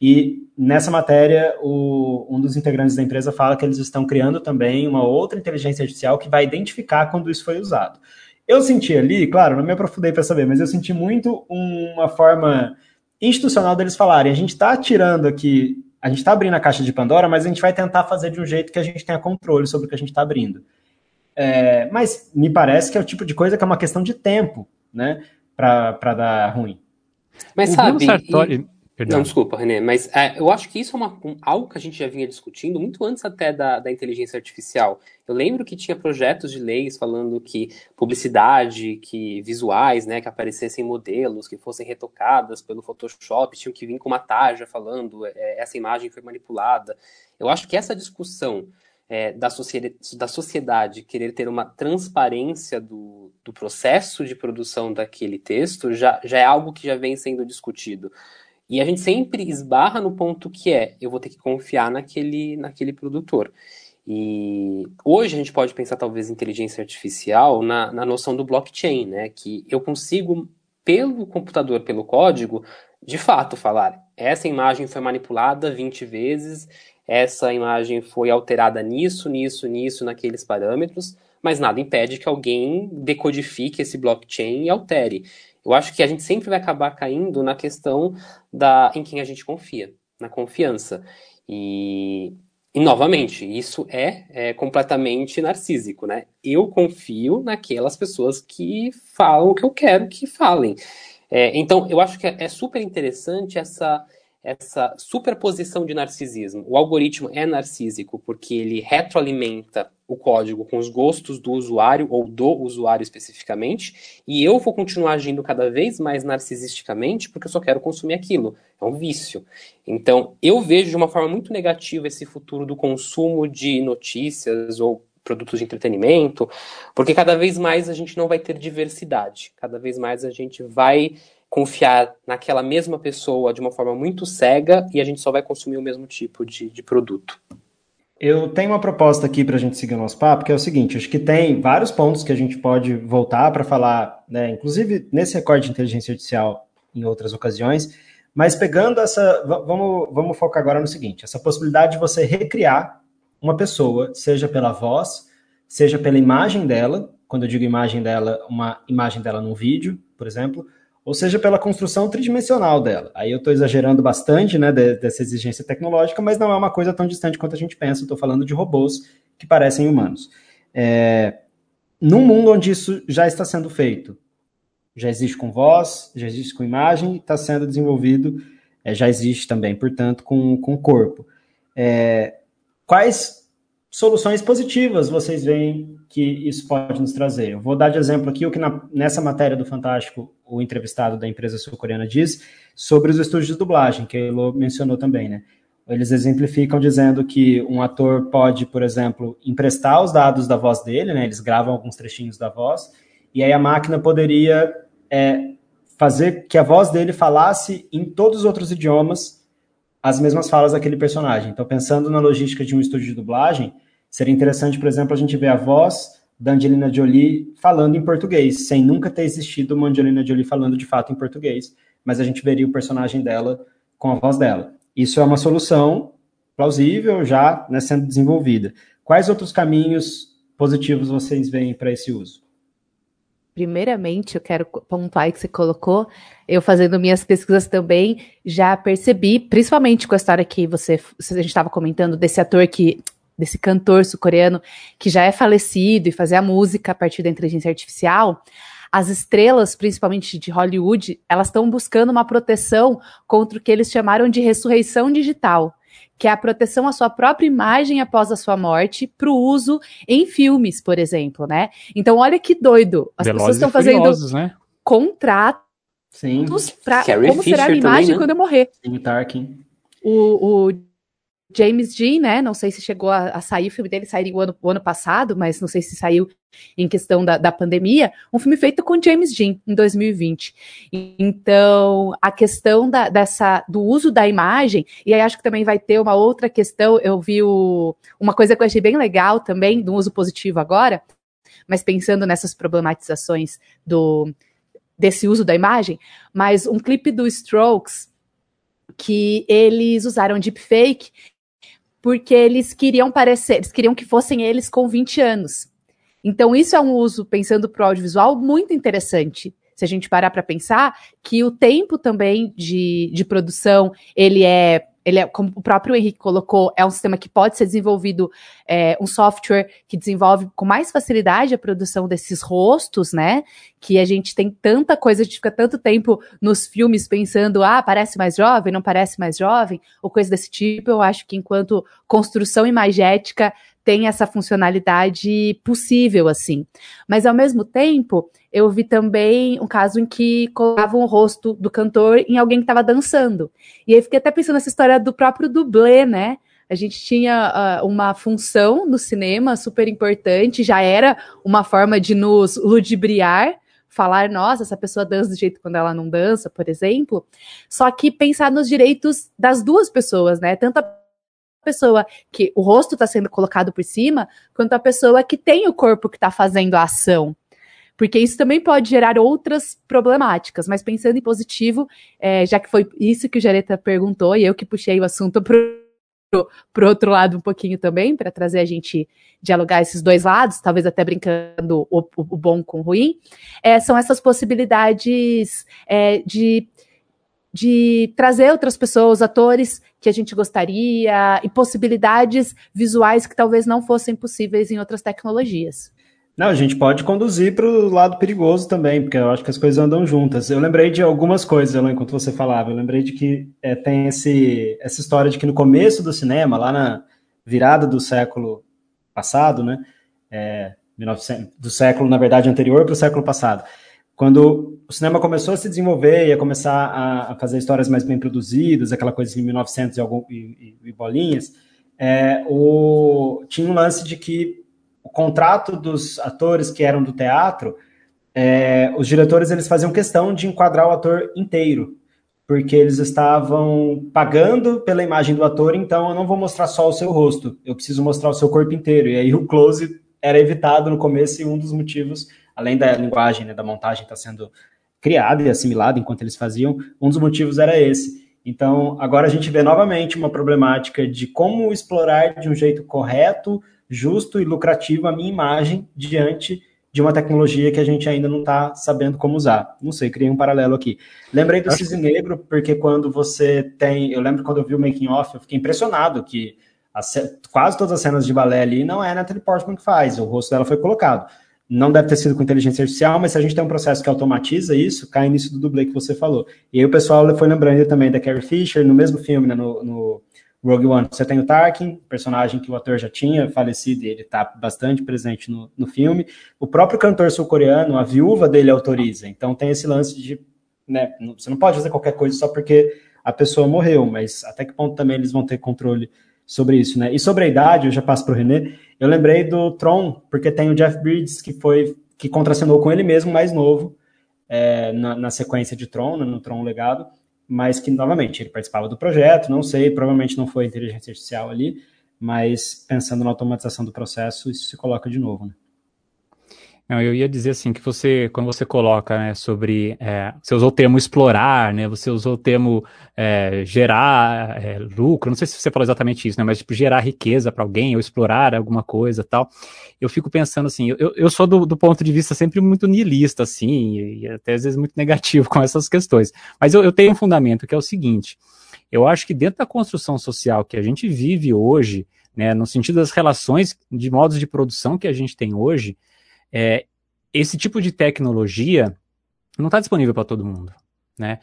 e nessa matéria, o, um dos integrantes da empresa fala que eles estão criando também uma outra inteligência artificial que vai identificar quando isso foi usado. Eu senti ali, claro, não me aprofundei para saber, mas eu senti muito uma forma institucional deles falarem: a gente está tirando aqui, a gente está abrindo a caixa de Pandora, mas a gente vai tentar fazer de um jeito que a gente tenha controle sobre o que a gente está abrindo. É, mas me parece que é o tipo de coisa que é uma questão de tempo, né, para dar ruim. Mas o sabe, Sartori... Perdão. Não, desculpa, René, mas é, eu acho que isso é uma, um, algo que a gente já vinha discutindo muito antes até da, da inteligência artificial. Eu lembro que tinha projetos de leis falando que publicidade, que visuais, né, que aparecessem modelos, que fossem retocadas pelo Photoshop, tinham que vir com uma tarja falando é, essa imagem foi manipulada. Eu acho que essa discussão é, da, sociedade, da sociedade querer ter uma transparência do, do processo de produção daquele texto já, já é algo que já vem sendo discutido. E a gente sempre esbarra no ponto que é, eu vou ter que confiar naquele, naquele produtor. E hoje a gente pode pensar talvez inteligência artificial na, na noção do blockchain, né? Que eu consigo pelo computador, pelo código, de fato falar: essa imagem foi manipulada 20 vezes, essa imagem foi alterada nisso, nisso, nisso, naqueles parâmetros, mas nada impede que alguém decodifique esse blockchain e altere. Eu acho que a gente sempre vai acabar caindo na questão da em quem a gente confia, na confiança. E, e novamente, isso é, é, completamente narcísico, né? Eu confio naquelas pessoas que falam o que eu quero que falem. É, então, eu acho que é, é super interessante essa, essa superposição de narcisismo. O algoritmo é narcísico porque ele retroalimenta o código com os gostos do usuário ou do usuário especificamente, e eu vou continuar agindo cada vez mais narcisisticamente porque eu só quero consumir aquilo. É um vício. Então, eu vejo de uma forma muito negativa esse futuro do consumo de notícias ou produtos de entretenimento, porque cada vez mais a gente não vai ter diversidade, cada vez mais a gente vai confiar naquela mesma pessoa de uma forma muito cega e a gente só vai consumir o mesmo tipo de, de produto. Eu tenho uma proposta aqui para a gente seguir o nosso papo, que é o seguinte: acho que tem vários pontos que a gente pode voltar para falar, né, inclusive nesse recorde de inteligência artificial em outras ocasiões, mas pegando essa. Vamos, vamos focar agora no seguinte: essa possibilidade de você recriar uma pessoa, seja pela voz, seja pela imagem dela, quando eu digo imagem dela, uma imagem dela num vídeo, por exemplo, ou seja, pela construção tridimensional dela. Aí eu estou exagerando bastante né, dessa exigência tecnológica, mas não é uma coisa tão distante quanto a gente pensa. Estou falando de robôs que parecem humanos. É, num mundo onde isso já está sendo feito, já existe com voz, já existe com imagem, está sendo desenvolvido, é, já existe também, portanto, com, com corpo. É, quais soluções positivas vocês veem que isso pode nos trazer. Eu vou dar de exemplo aqui o que na, nessa matéria do Fantástico o entrevistado da empresa sul-coreana diz sobre os estúdios de dublagem, que ele mencionou também, né? Eles exemplificam dizendo que um ator pode, por exemplo, emprestar os dados da voz dele, né? Eles gravam alguns trechinhos da voz, e aí a máquina poderia é, fazer que a voz dele falasse em todos os outros idiomas as mesmas falas daquele personagem. Então, pensando na logística de um estúdio de dublagem, Seria interessante, por exemplo, a gente ver a voz da Angelina Jolie falando em português, sem nunca ter existido uma Angelina Jolie falando de fato em português, mas a gente veria o personagem dela com a voz dela. Isso é uma solução plausível já né, sendo desenvolvida. Quais outros caminhos positivos vocês veem para esse uso? Primeiramente, eu quero pontuar que você colocou, eu fazendo minhas pesquisas também, já percebi, principalmente com a história que você, a gente estava comentando desse ator que desse cantor sul-coreano que já é falecido e fazer a música a partir da inteligência artificial, as estrelas, principalmente de Hollywood, elas estão buscando uma proteção contra o que eles chamaram de ressurreição digital, que é a proteção à sua própria imagem após a sua morte para o uso em filmes, por exemplo, né? Então, olha que doido. As Velozes pessoas estão fazendo né? contratos para como Fisher será a minha imagem também, né? quando eu morrer. Tarkin. O, o James Dean, né? Não sei se chegou a, a sair, o filme dele saiu o ano, o ano, passado, mas não sei se saiu em questão da, da pandemia. Um filme feito com James Dean em 2020. Então, a questão da, dessa, do uso da imagem, e aí acho que também vai ter uma outra questão. Eu vi o, uma coisa que eu achei bem legal também, do uso positivo agora, mas pensando nessas problematizações do, desse uso da imagem, mas um clipe do Strokes que eles usaram deepfake porque eles queriam parecer, eles queriam que fossem eles com 20 anos. Então, isso é um uso, pensando para o audiovisual, muito interessante. Se a gente parar para pensar que o tempo também de, de produção, ele é ele é, como o próprio Henrique colocou, é um sistema que pode ser desenvolvido, é, um software que desenvolve com mais facilidade a produção desses rostos, né? Que a gente tem tanta coisa, a gente fica tanto tempo nos filmes pensando, ah, parece mais jovem, não parece mais jovem, ou coisa desse tipo. Eu acho que enquanto construção imagética tem essa funcionalidade possível, assim. Mas ao mesmo tempo, eu vi também um caso em que colocavam o rosto do cantor em alguém que estava dançando. E aí fiquei até pensando nessa história do próprio dublê, né? A gente tinha uh, uma função no cinema super importante, já era uma forma de nos ludibriar, falar, nossa, essa pessoa dança do jeito quando ela não dança, por exemplo. Só que pensar nos direitos das duas pessoas, né? Tanto a pessoa que o rosto está sendo colocado por cima, quanto a pessoa que tem o corpo que está fazendo a ação. Porque isso também pode gerar outras problemáticas. Mas pensando em positivo, é, já que foi isso que o Jareta perguntou e eu que puxei o assunto para o outro lado um pouquinho também, para trazer a gente dialogar esses dois lados, talvez até brincando o, o, bom com o ruim, é, são essas possibilidades é, de de trazer outras pessoas, atores que a gente gostaria e possibilidades visuais que talvez não fossem possíveis em outras tecnologias. Não, a gente pode conduzir para o lado perigoso também, porque eu acho que as coisas andam juntas. Eu lembrei de algumas coisas, Elon, enquanto você falava. Eu lembrei de que é, tem esse, essa história de que no começo do cinema, lá na virada do século passado, né? É, 1900, do século, na verdade, anterior para o século passado, quando o cinema começou a se desenvolver, ia começar a, a fazer histórias mais bem produzidas, aquela coisa de 1900 e, algum, e, e, e bolinhas, é, o, tinha um lance de que contrato dos atores que eram do teatro, é, os diretores eles faziam questão de enquadrar o ator inteiro, porque eles estavam pagando pela imagem do ator, então eu não vou mostrar só o seu rosto, eu preciso mostrar o seu corpo inteiro. E aí o close era evitado no começo e um dos motivos além da linguagem, né, da montagem estar tá sendo criada e assimilada enquanto eles faziam, um dos motivos era esse. Então, agora a gente vê novamente uma problemática de como explorar de um jeito correto, justo e lucrativo a minha imagem diante de uma tecnologia que a gente ainda não está sabendo como usar. Não sei, criei um paralelo aqui. Lembrei do Cisne Negro, porque quando você tem. Eu lembro quando eu vi o making off, eu fiquei impressionado que quase todas as cenas de balé ali não é a Natalie Portman que faz, o rosto dela foi colocado. Não deve ter sido com inteligência artificial, mas se a gente tem um processo que automatiza isso, cai nisso do dublê que você falou. E aí o pessoal foi lembrando também da Carrie Fisher, no mesmo filme, né, no, no Rogue One, você tem o Tarkin, personagem que o ator já tinha falecido e ele está bastante presente no, no filme. O próprio cantor sul-coreano, a viúva dele autoriza. Então tem esse lance de, né, você não pode fazer qualquer coisa só porque a pessoa morreu, mas até que ponto também eles vão ter controle sobre isso, né? E sobre a idade, eu já passo para o René, eu lembrei do Tron, porque tem o Jeff Bridges, que foi que contracenou com ele mesmo, mais novo, é, na, na, sequência de Tron, né, no Tron Legado, mas que, novamente, ele participava do projeto, não sei, provavelmente não foi inteligência artificial ali, mas pensando na automatização do processo, isso se coloca de novo, né? Não, eu ia dizer assim que você, quando você coloca né, sobre, é, você usou o termo explorar, né? Você usou o termo é, gerar é, lucro. Não sei se você falou exatamente isso, né? Mas tipo gerar riqueza para alguém ou explorar alguma coisa, tal. Eu fico pensando assim, eu, eu sou do, do ponto de vista sempre muito niilista, assim, e, e, até às vezes muito negativo com essas questões. Mas eu, eu tenho um fundamento que é o seguinte: eu acho que dentro da construção social que a gente vive hoje, né, no sentido das relações de modos de produção que a gente tem hoje é, esse tipo de tecnologia não está disponível para todo mundo, né?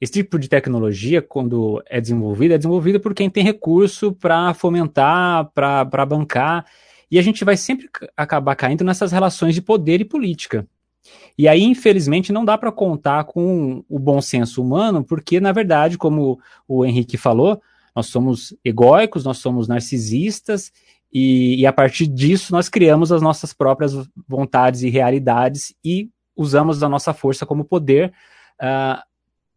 Esse tipo de tecnologia, quando é desenvolvida, é desenvolvida por quem tem recurso para fomentar, para bancar, e a gente vai sempre acabar caindo nessas relações de poder e política. E aí, infelizmente, não dá para contar com o bom senso humano, porque, na verdade, como o Henrique falou, nós somos egóicos, nós somos narcisistas, e, e, a partir disso nós criamos as nossas próprias vontades e realidades e usamos a nossa força como poder uh, ah,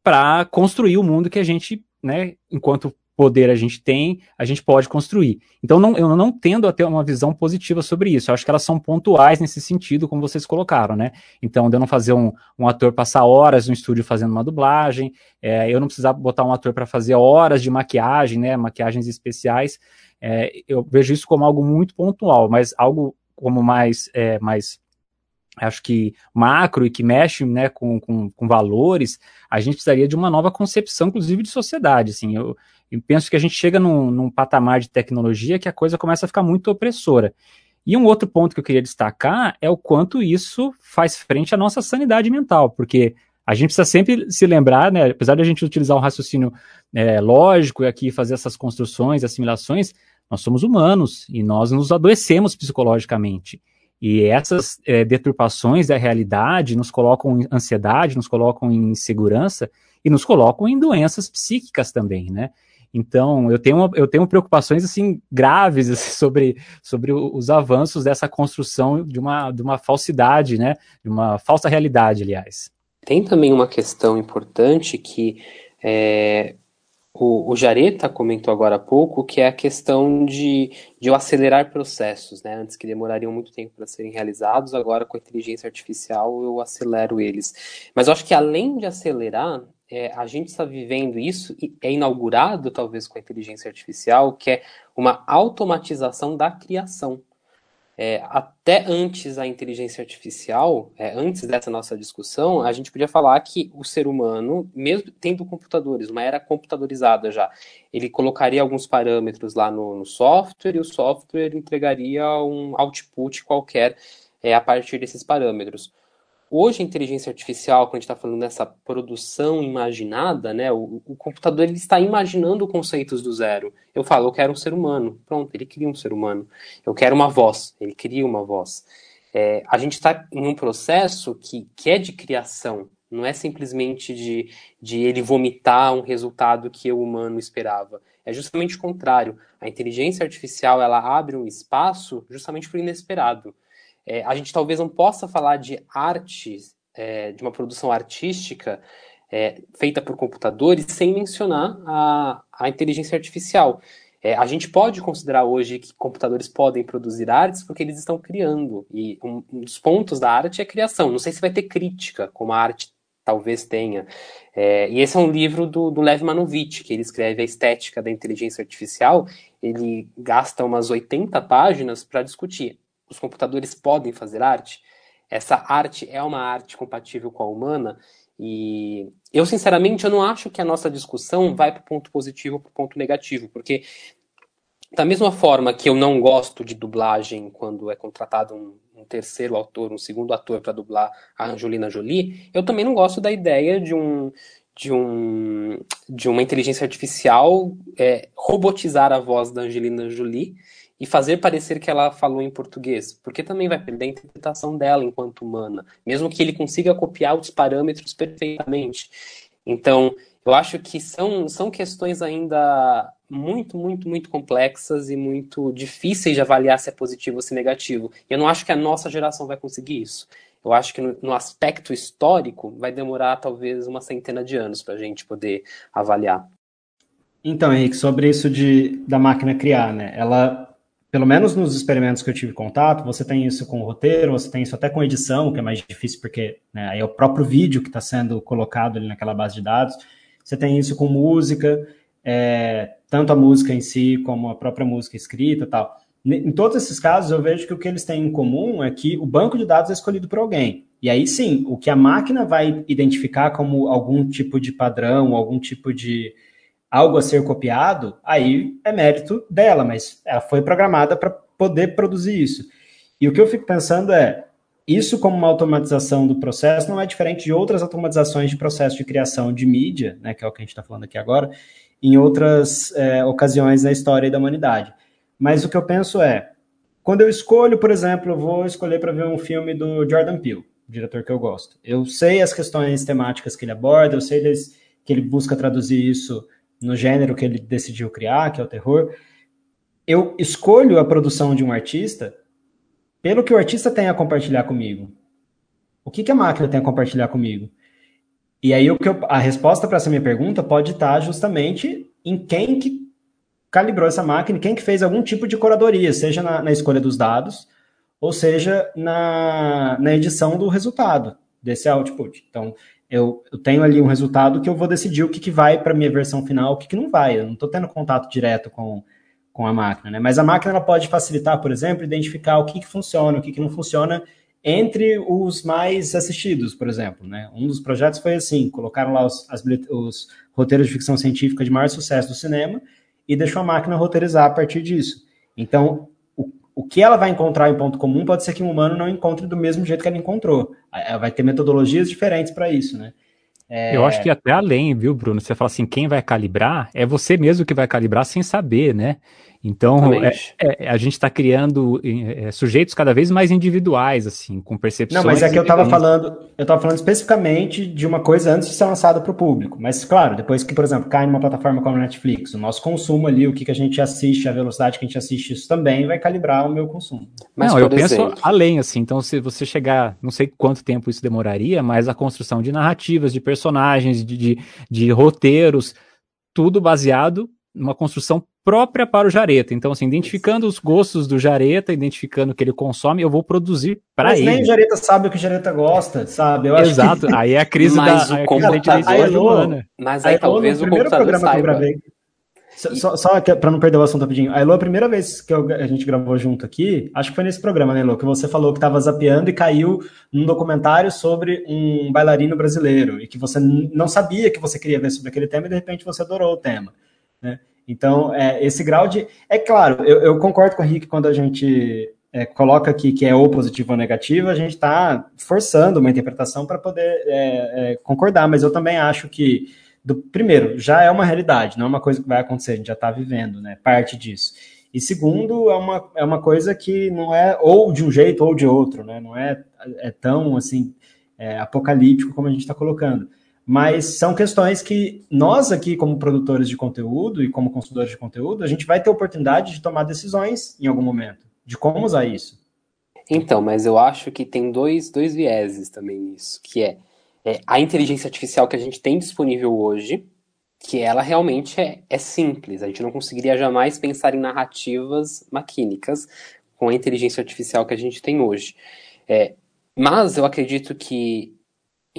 para construir o mundo que a gente, né, enquanto poder a gente tem, a gente pode construir. Então não, eu não tendo a ter uma visão positiva sobre isso. Eu acho que elas são pontuais nesse sentido, como vocês colocaram, né? Então, de eu não fazer um, um ator passar horas no estúdio fazendo uma dublagem, é, eu não precisar botar um ator para fazer horas de maquiagem, né? Maquiagens especiais. É, eu vejo isso como algo muito pontual, mas algo como mais, é, mais acho que macro e que mexe né, com, com, com, valores, a gente precisaria de uma nova concepção, inclusive, de sociedade. Assim, eu, eu penso que a gente chega num, num, patamar de tecnologia que a coisa começa a ficar muito opressora. E um outro ponto que eu queria destacar é o quanto isso faz frente à nossa sanidade mental, porque a gente precisa sempre se lembrar, né, apesar de a gente utilizar um raciocínio é, lógico e aqui fazer essas construções, assimilações, nós somos humanos e nós nos adoecemos psicologicamente. E essas é, deturpações da realidade nos colocam em ansiedade, nos colocam em insegurança e nos colocam em doenças psíquicas também, né? Então, eu tenho, eu tenho preocupações assim graves assim, sobre, sobre os avanços dessa construção de uma, de uma falsidade, né? De uma falsa realidade, aliás. Tem também uma questão importante que é, o, o Jareta comentou agora há pouco, que é a questão de, de acelerar processos, né? Antes que demorariam muito tempo para serem realizados, agora com a inteligência artificial eu acelero eles. Mas eu acho que além de acelerar, é, a gente está vivendo isso e é inaugurado talvez com a inteligência artificial, que é uma automatização da criação. É, até antes da inteligência artificial, é, antes dessa nossa discussão, a gente podia falar que o ser humano, mesmo tendo computadores, uma era computadorizada já, ele colocaria alguns parâmetros lá no, no software e o software entregaria um output qualquer é, a partir desses parâmetros. Hoje, a inteligência artificial, quando a gente está falando dessa produção imaginada, né, o, o, computador ele está imaginando conceitos do zero. Eu falo, eu quero um ser humano. Pronto, ele cria um ser humano. Eu quero uma voz. Ele cria uma voz. É, a gente está em um processo que, que é de criação. Não é simplesmente de, de ele vomitar um resultado que o humano esperava. É justamente o contrário. A inteligência artificial ela abre um espaço justamente para o inesperado. É, a gente talvez não possa falar de arte, é, de uma produção artística é, feita por computadores, sem mencionar a, a inteligência artificial. É, a gente pode considerar hoje que computadores podem produzir artes porque eles estão criando. E um, um dos pontos da arte é a criação. Não sei se vai ter crítica, como a arte talvez tenha. É, e esse é um livro do, do Lev Manovich, que ele escreve a estética da inteligência artificial. Ele gasta umas 80 páginas para discutir os computadores podem fazer arte, essa arte é uma arte compatível com a humana, e eu, sinceramente, eu não acho que a nossa discussão vai para o ponto positivo ou para o ponto negativo, porque da mesma forma que eu não gosto de dublagem quando é contratado um, um terceiro autor, um segundo ator para dublar a Angelina Jolie, eu também não gosto da ideia de um de, um, de uma inteligência artificial é, robotizar a voz da Angelina Jolie e fazer parecer que ela falou em português, porque também vai perder a interpretação dela enquanto humana, mesmo que ele consiga copiar os parâmetros perfeitamente. Então, eu acho que são, são questões ainda muito, muito, muito complexas e muito difíceis de avaliar se é positivo ou se é negativo. E eu não acho que a nossa geração vai conseguir isso. Eu acho que no, no aspecto histórico vai demorar talvez uma centena de anos para a gente poder avaliar. Então, Henrique, sobre isso de da máquina criar, né? Ela pelo menos nos experimentos que eu tive contato, você tem isso com o roteiro, você tem isso até com edição, que é mais difícil porque né, é o próprio vídeo que está sendo colocado ali naquela base de dados. Você tem isso com música, é, tanto a música em si como a própria música escrita tal. Em todos esses casos, eu vejo que o que eles têm em comum é que o banco de dados é escolhido por alguém. E aí sim, o que a máquina vai identificar como algum tipo de padrão, algum tipo de, algo a ser copiado, aí é mérito dela, mas ela foi programada para poder produzir isso. E o que eu fico pensando é, isso como uma automatização do processo não é diferente de outras automatizações de processo de criação de mídia, né, que é o que a gente está falando aqui agora, em outras é, ocasiões na história da humanidade. Mas o que eu penso é, quando eu escolho, por exemplo, eu vou escolher para ver um filme do Jordan Peele, diretor que eu gosto. Eu sei as questões temáticas que ele aborda, eu sei que ele busca traduzir isso no gênero que ele decidiu criar, que é o terror, eu escolho a produção de um artista pelo que o artista tem a compartilhar comigo. O que, que a máquina tem a compartilhar comigo? E aí o que eu, a resposta para essa minha pergunta pode estar justamente em quem que calibrou essa máquina, quem que fez algum tipo de curadoria, seja na, na escolha dos dados, ou seja na, na edição do resultado desse output. Então, eu, eu, tenho ali um resultado que eu vou decidir o que, que vai para minha versão final, o que, que não vai. Eu não estou tendo contato direto com, com a máquina, né? Mas a máquina ela pode facilitar, por exemplo, identificar o que, que funciona, o que, que não funciona entre os mais assistidos, por exemplo. Né? Um dos projetos foi assim: colocaram lá os, as, os roteiros de ficção científica de maior sucesso do cinema e deixou a máquina roteirizar a partir disso. Então, o que ela vai encontrar em ponto comum pode ser que um humano não encontre do mesmo jeito que ela encontrou. Ela vai ter metodologias diferentes para isso, né? É... Eu acho que até além, viu, Bruno? Você fala assim, quem vai calibrar é você mesmo que vai calibrar sem saber, né? Então, é, é, a gente está criando é, sujeitos cada vez mais individuais, assim, com percepções. Não, mas é que eu estava falando, eu estava falando especificamente de uma coisa antes de ser lançada para o público. Mas, claro, depois que, por exemplo, cai numa plataforma como a Netflix, o nosso consumo ali, o que, que a gente assiste, a velocidade que a gente assiste, isso também vai calibrar o meu consumo. Mas, não, eu exemplo... penso além, assim. Então, se você chegar, não sei quanto tempo isso demoraria, mas a construção de narrativas, de personagens, de, de, de roteiros tudo baseado numa construção própria para o Jareta. Então, assim, identificando os gostos do Jareta, identificando o que ele consome, eu vou produzir para ele. Mas nem o Jareta sabe o que o Jareta gosta, sabe? Eu Exato, que... aí é a crise mas da, a crise da humana. Mas aí talvez o, o computador saiba. Que eu gravei, só, só para não perder o assunto rapidinho. A Elo, a primeira vez que eu, a gente gravou junto aqui, acho que foi nesse programa, né, Elo, que você falou que estava zapeando e caiu num documentário sobre um bailarino brasileiro e que você não sabia que você queria ver sobre aquele tema e de repente você adorou o tema. Né? Então, é, esse grau de. É claro, eu, eu concordo com o Henrique quando a gente é, coloca aqui que é ou positivo ou negativo, a gente está forçando uma interpretação para poder é, é, concordar, mas eu também acho que do primeiro, já é uma realidade, não é uma coisa que vai acontecer, a gente já está vivendo, né? Parte disso. E segundo, é uma, é uma coisa que não é ou de um jeito ou de outro, né? Não é, é tão assim é, apocalíptico como a gente está colocando. Mas são questões que nós aqui, como produtores de conteúdo e como consultores de conteúdo, a gente vai ter oportunidade de tomar decisões em algum momento, de como usar isso. Então, mas eu acho que tem dois, dois vieses também nisso, que é é, a inteligência artificial que a gente tem disponível hoje, que ela realmente é, é simples. A gente não conseguiria jamais pensar em narrativas maquínicas com a inteligência artificial que a gente tem hoje. É, mas eu acredito que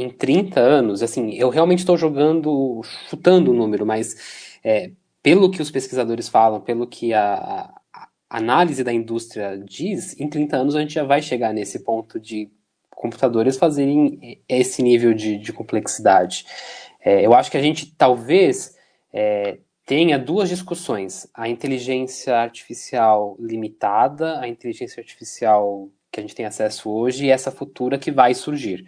em 30 anos, assim, eu realmente estou jogando, chutando o número, mas é, pelo que os pesquisadores falam, pelo que a, a, análise da indústria diz, em 30 anos a gente já vai chegar nesse ponto de computadores fazerem esse nível de, de complexidade. É, eu acho que a gente talvez é, tenha duas discussões: a inteligência artificial limitada, a inteligência artificial que a gente tem acesso hoje e essa futura que vai surgir.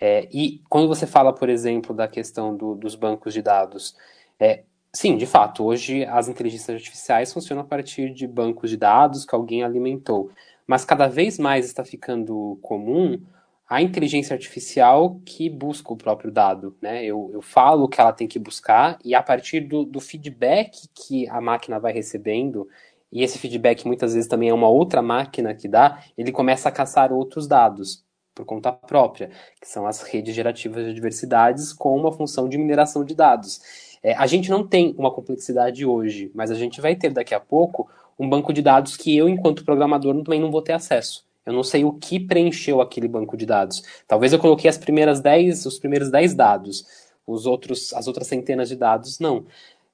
É, e quando você fala, por exemplo, da questão do, dos bancos de dados, é, sim, de fato, hoje as inteligências artificiais funcionam a partir de bancos de dados que alguém alimentou. Mas cada vez mais está ficando comum a inteligência artificial que busca o próprio dado. Né? Eu, eu falo que ela tem que buscar e a partir do, do feedback que a máquina vai recebendo, e esse feedback muitas vezes também é uma outra máquina que dá, ele começa a caçar outros dados por conta própria, que são as redes gerativas de diversidades com uma função de mineração de dados. É, a gente não tem uma complexidade hoje, mas a gente vai ter daqui a pouco um banco de dados que eu, enquanto programador, também não vou ter acesso. Eu não sei o que preencheu aquele banco de dados. Talvez eu coloquei as primeiras 10, os primeiros 10 dados, os outros, as outras centenas de dados não.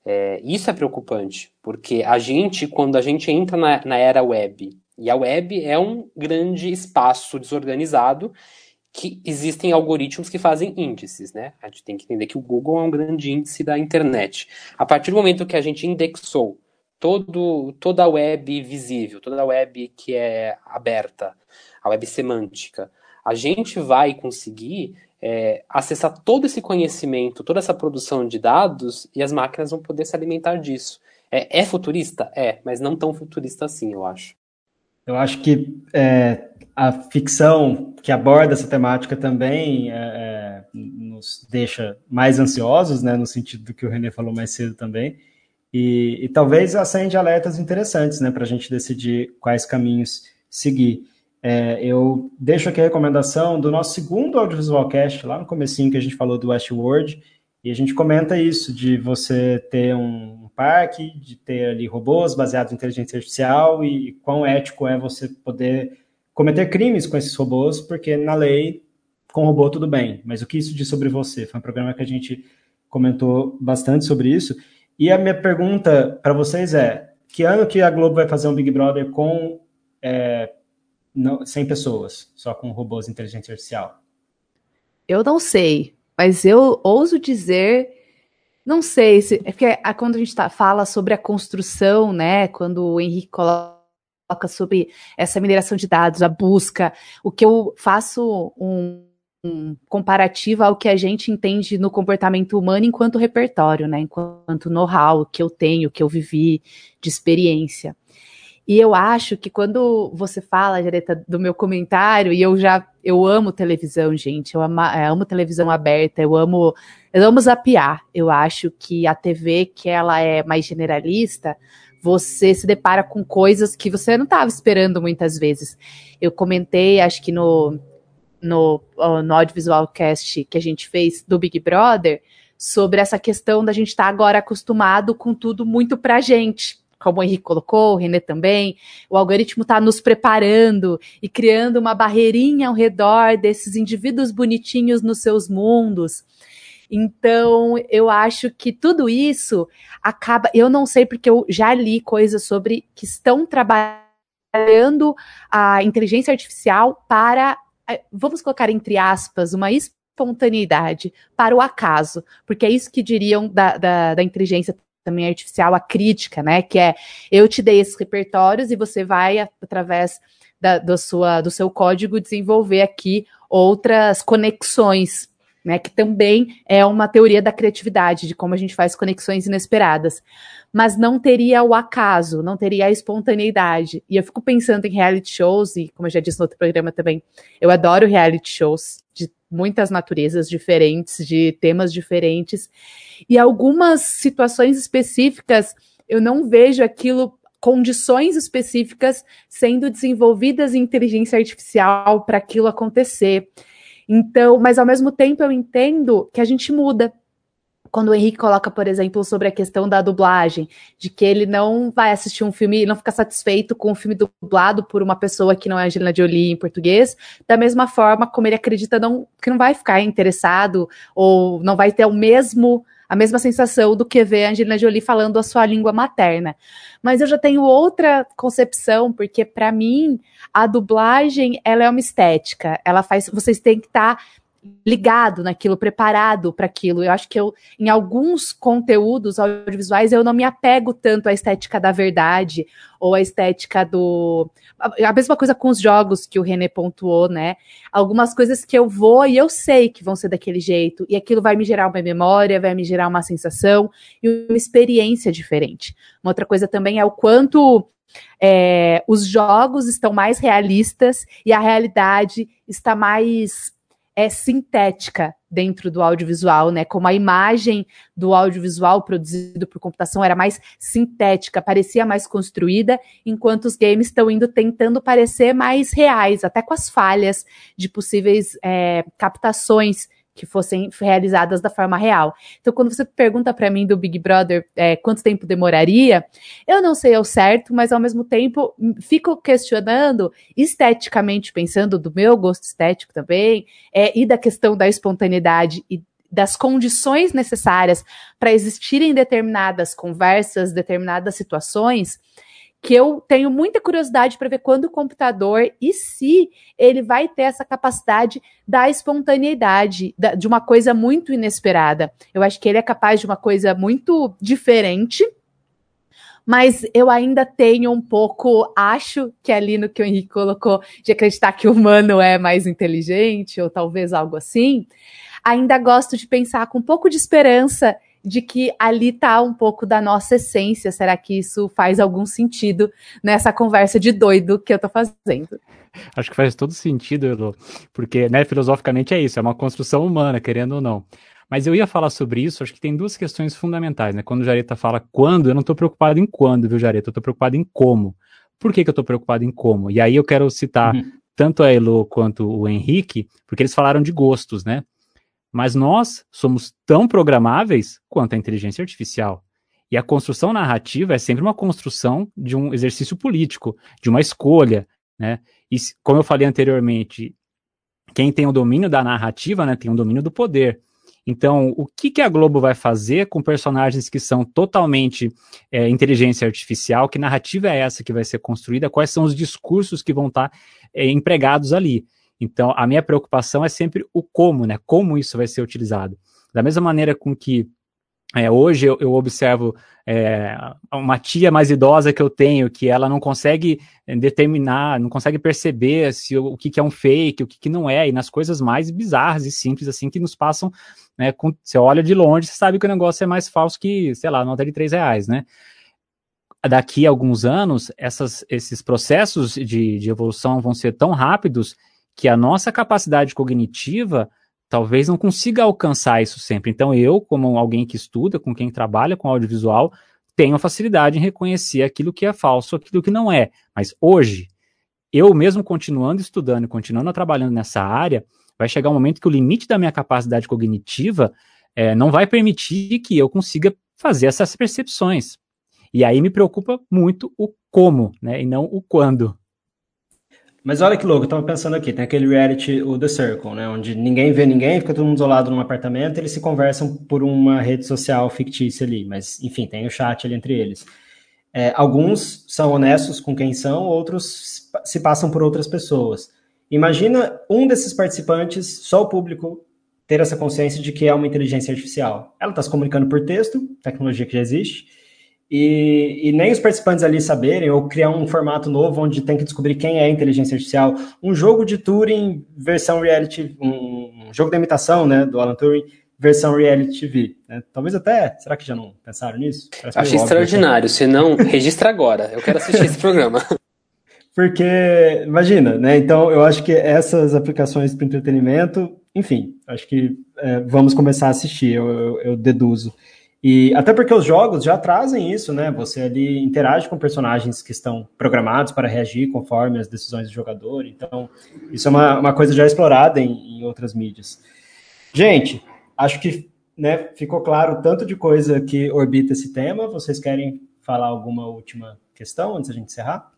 É, isso é preocupante, porque a gente, quando a gente entra na, na era web, e a web é um grande espaço desorganizado que existem algoritmos que fazem índices, né? A gente tem que entender que o Google é um grande índice da internet. A partir do momento que a gente indexou todo, toda a web visível, toda a web que é aberta, a web semântica, a gente vai conseguir é, acessar todo esse conhecimento, toda essa produção de dados e as máquinas vão poder se alimentar disso. É, é futurista? É, mas não tão futurista assim, eu acho. Eu acho que é, a ficção que aborda essa temática também é, é nos deixa mais ansiosos, né, no sentido do que o René falou mais cedo também. E, e talvez acende alertas interessantes né, para a gente decidir quais caminhos seguir. É, eu deixo aqui a recomendação do nosso segundo audiovisual cast, lá no comecinho que a gente falou do Westworld, e a gente comenta isso, de você ter um parque, de ter ali robôs baseados em inteligência artificial e, quão ético é você poder cometer crimes com esses robôs, porque na lei, com robô tudo bem, mas o que isso diz sobre você? Foi um programa que a gente comentou bastante sobre isso, e a minha pergunta para vocês é: que ano que a Globo vai fazer um Big Brother com é, não, 100 pessoas, só com robôs de inteligência artificial? Eu não sei, mas eu ouso dizer, não sei, se, é porque a, quando a gente tá, fala sobre a construção, né, quando o Henrique coloca sobre essa mineração de dados, a busca, o que eu faço um comparativa ao que a gente entende no comportamento humano enquanto repertório, né? Enquanto know-how que eu tenho, que eu vivi de experiência. E eu acho que quando você fala, Jareta, do meu comentário, e eu já eu amo televisão, gente. Eu amo, eu amo televisão aberta, eu amo eu amo zapear. Eu acho que a TV, que ela é mais generalista, você se depara com coisas que você não estava esperando muitas vezes. Eu comentei, acho que no no, no audiovisual cast que a gente fez do Big Brother, sobre essa questão da gente estar tá agora acostumado com tudo muito pra gente. Como o Henrique colocou, o René também, o algoritmo está nos preparando e criando uma barreirinha ao redor desses indivíduos bonitinhos nos seus mundos. Então, eu acho que tudo isso acaba. Eu não sei, porque eu já li coisas sobre que estão trabalhando a inteligência artificial para, eh, vamos colocar entre aspas, uma espontaneidade, para o acaso, porque é isso que diriam da, da, da inteligência também artificial, a crítica, né? Que é eu te dei esses repertórios e você vai, através da, do, sua, do seu código, desenvolver aqui outras conexões né, que também é uma teoria da criatividade, de como a gente faz conexões inesperadas. Mas não teria o acaso, não teria a espontaneidade. E eu fico pensando em reality shows, e como eu já disse no outro programa também, eu adoro reality shows de muitas naturezas diferentes, de temas diferentes. E algumas situações específicas, eu não vejo aquilo condições específicas sendo desenvolvidas em inteligência artificial para aquilo acontecer. Então, mas ao mesmo tempo eu entendo que a gente muda. Quando o Henrique coloca, por exemplo, sobre a questão da dublagem, de que ele não vai assistir um filme e não fica satisfeito com o um filme dublado por uma pessoa que não é Angelina Jolie em português, da mesma forma como ele acredita não, que não vai ficar interessado ou não vai ter o mesmo a mesma sensação do que ver a Angelina Jolie falando a sua língua materna. Mas eu já tenho outra concepção, porque para mim a dublagem ela é uma estética. Ela faz, vocês têm que estar tá ligado naquilo, preparado para aquilo. Eu acho que eu, em alguns conteúdos audiovisuais, eu não me apego tanto à estética da verdade ou à estética do. A mesma coisa com os jogos que o René pontuou, né? Algumas coisas que eu vou e eu sei que vão ser daquele jeito, e aquilo vai me gerar uma memória, vai me gerar uma sensação e uma experiência diferente. Uma outra coisa também é o quanto é, os jogos estão mais realistas e a realidade está mais é sintética dentro do audiovisual, né? Como a imagem do audiovisual produzido por computação era mais sintética, parecia mais construída, enquanto os games estão indo tentando parecer mais reais, até com as falhas de possíveis é, captações que fossem realizadas da forma real. Então, quando você pergunta para mim do Big Brother é, quanto tempo demoraria, eu não sei ao certo, mas ao mesmo tempo hum, fico questionando, esteticamente pensando, do meu gosto estético também, é, e da questão da espontaneidade e das condições necessárias para existirem determinadas conversas, determinadas situações, que eu tenho muita curiosidade para ver quando o computador e se ele vai ter essa capacidade da espontaneidade, da, de uma coisa muito inesperada. Eu acho que ele é capaz de uma coisa muito diferente, mas eu ainda tenho um pouco, acho que é ali no que o Henrique colocou, de acreditar que o humano é mais inteligente, ou talvez algo assim. Ainda gosto de pensar com um pouco de esperança de que ali está um pouco da nossa essência. Será que isso faz algum sentido nessa conversa de doido que eu estou fazendo? Acho que faz todo sentido, Elo, porque, né, filosoficamente é isso, é uma construção humana, querendo ou não. Mas eu ia falar sobre isso, acho que tem duas questões fundamentais, né? Quando o Jareta fala quando, eu não estou preocupado em quando, viu, Jareta? Eu estou preocupado em como. Por que, que eu estou preocupado em como? E aí eu quero citar uhum. tanto a Elo quanto o Henrique, porque eles falaram de gostos, né? Mas nós somos tão programáveis quanto a inteligência artificial. E a construção narrativa é sempre uma construção de um exercício político, de uma escolha, né? E como eu falei anteriormente, quem tem o domínio da narrativa, né, tem o domínio do poder. Então, o que, que a Globo vai fazer com personagens que são totalmente é, inteligência artificial? Que narrativa é essa que vai ser construída? Quais são os discursos que vão estar é, empregados ali? Então, a minha preocupação é sempre o como, né? Como isso vai ser utilizado. Da mesma maneira com que é, hoje eu, eu observo é, uma tia mais idosa que eu tenho, que ela não consegue é, determinar, não consegue perceber se o, o que, que, é um fake, o que, que, não é, e nas coisas mais bizarras e simples, assim, que nos passam, né, com, você olha de longe, você sabe que o negócio é mais falso que, sei lá, nota de três reais, né? Daqui a alguns anos, essas, esses processos de, de evolução vão ser tão rápidos que a nossa capacidade cognitiva talvez não consiga alcançar isso sempre. Então, eu, como alguém que estuda, com quem trabalha com audiovisual, tenho facilidade em reconhecer aquilo que é falso, aquilo que não é. Mas hoje, eu mesmo continuando estudando, continuando trabalhando nessa área, vai chegar um momento que o limite da minha capacidade cognitiva é, não vai permitir que eu consiga fazer essas percepções. E aí me preocupa muito o como, né, e não o quando. Mas olha que louco, eu tava pensando aqui, tem aquele reality, o The Circle, né, onde ninguém vê ninguém, fica todo mundo isolado num apartamento, eles se conversam por uma rede social fictícia ali, mas enfim, tem o chat ali entre eles. É, alguns são honestos com quem são, outros se passam por outras pessoas. Imagina um desses participantes, só o público, ter essa consciência de que é uma inteligência artificial. Ela está se comunicando por texto, tecnologia que já existe, e, e, nem os participantes ali saberem, ou criar um formato novo onde tem que descobrir quem é a inteligência artificial. Um jogo de Turing versão reality, um, um jogo de imitação, né, do Alan Turing, versão reality TV. Né? Talvez até, será que já não pensaram nisso? Parece Acho extraordinário, se não, registra agora, eu quero assistir esse programa. Porque, imagina, né, então eu acho que essas aplicações para entretenimento, enfim, acho que é, vamos começar a assistir, eu, eu, eu deduzo. E até porque os jogos já trazem isso, né? Você ali interage com personagens que estão programados para reagir conforme as decisões do jogador. Então, isso é uma, uma coisa já explorada em, em outras mídias. Gente, acho que né, ficou claro tanto de coisa que orbita esse tema. Vocês querem falar alguma última questão antes da gente encerrar?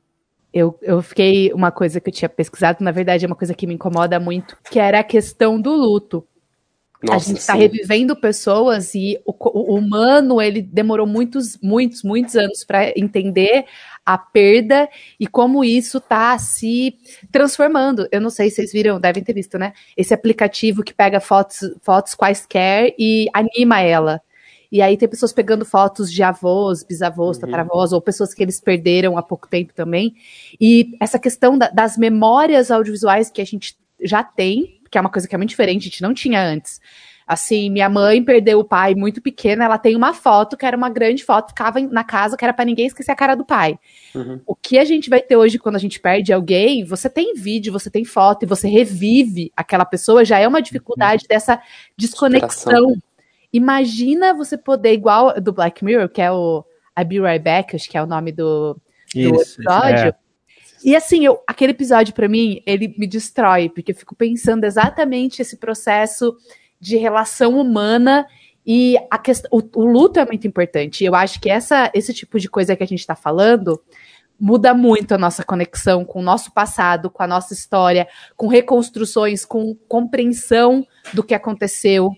Eu, eu fiquei uma coisa que eu tinha pesquisado, na verdade é uma coisa que me incomoda muito, que era a questão do luto. Nossa, a gente está revivendo pessoas e o, o, humano ele demorou muitos, muitos, muitos anos para entender a perda e como isso está se transformando. Eu não sei se vocês viram, devem ter visto, né? Esse aplicativo que pega fotos, fotos quaisquer e anima ela. E aí tem pessoas pegando fotos de avós, bisavós, uhum. tataravós, ou pessoas que eles perderam há pouco tempo também. E essa questão da, das memórias audiovisuais que a gente já tem, que é uma coisa que é muito diferente, a gente não tinha antes. Assim, minha mãe perdeu o pai muito pequena, ela tem uma foto que era uma grande foto, ficava na casa, que era para ninguém esquecer a cara do pai. Uhum. O que a gente vai ter hoje quando a gente perde alguém, você tem vídeo, você tem foto e você revive aquela pessoa, já é uma dificuldade uhum. dessa desconexão. Imagina você poder, igual do Black Mirror, que é o I'll Be Right Back, acho que é o nome do, do Isso, episódio. É e assim, eu, aquele episódio para mim, ele me destrói, porque eu fico pensando exatamente esse processo de relação humana e a questão, o, luto é muito importante. Eu acho que essa, esse tipo de coisa que a gente está falando muda muito a nossa conexão com o nosso passado, com a nossa história, com reconstruções, com compreensão do que aconteceu.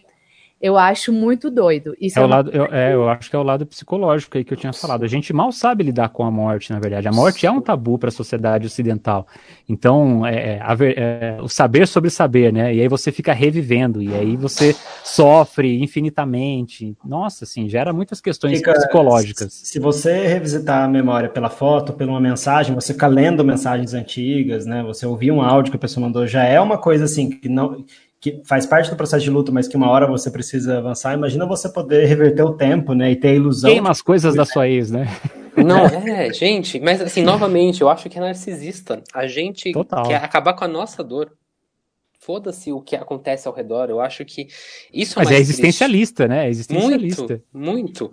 Eu acho muito doido. Isso é, é o lado, eu, é, eu acho que é o lado psicológico aí que eu tinha falado. A gente mal sabe lidar com a morte, na verdade. A morte é um tabu para a sociedade ocidental. Então, é, é, é, o saber sobre saber, né? E aí você fica revivendo, e aí você sofre infinitamente. Nossa, assim, gera muitas questões fica, psicológicas. Se você revisitar a memória pela foto, pela uma mensagem, você fica lendo mensagens antigas, né? Você ouvir um áudio que a pessoa mandou, já é uma coisa assim que não que faz parte do processo de luto, mas que uma hora você precisa avançar, imagina você poder reverter o tempo, né, e ter a ilusão... Queima as coisas da sua ex, né? Não, é, gente, mas assim, novamente, eu acho que é narcisista. A gente Total. quer acabar com a nossa dor. Foda-se o que acontece ao redor, eu acho que isso é Mas é existencialista, triste. né? É existencialista. Muito, muito.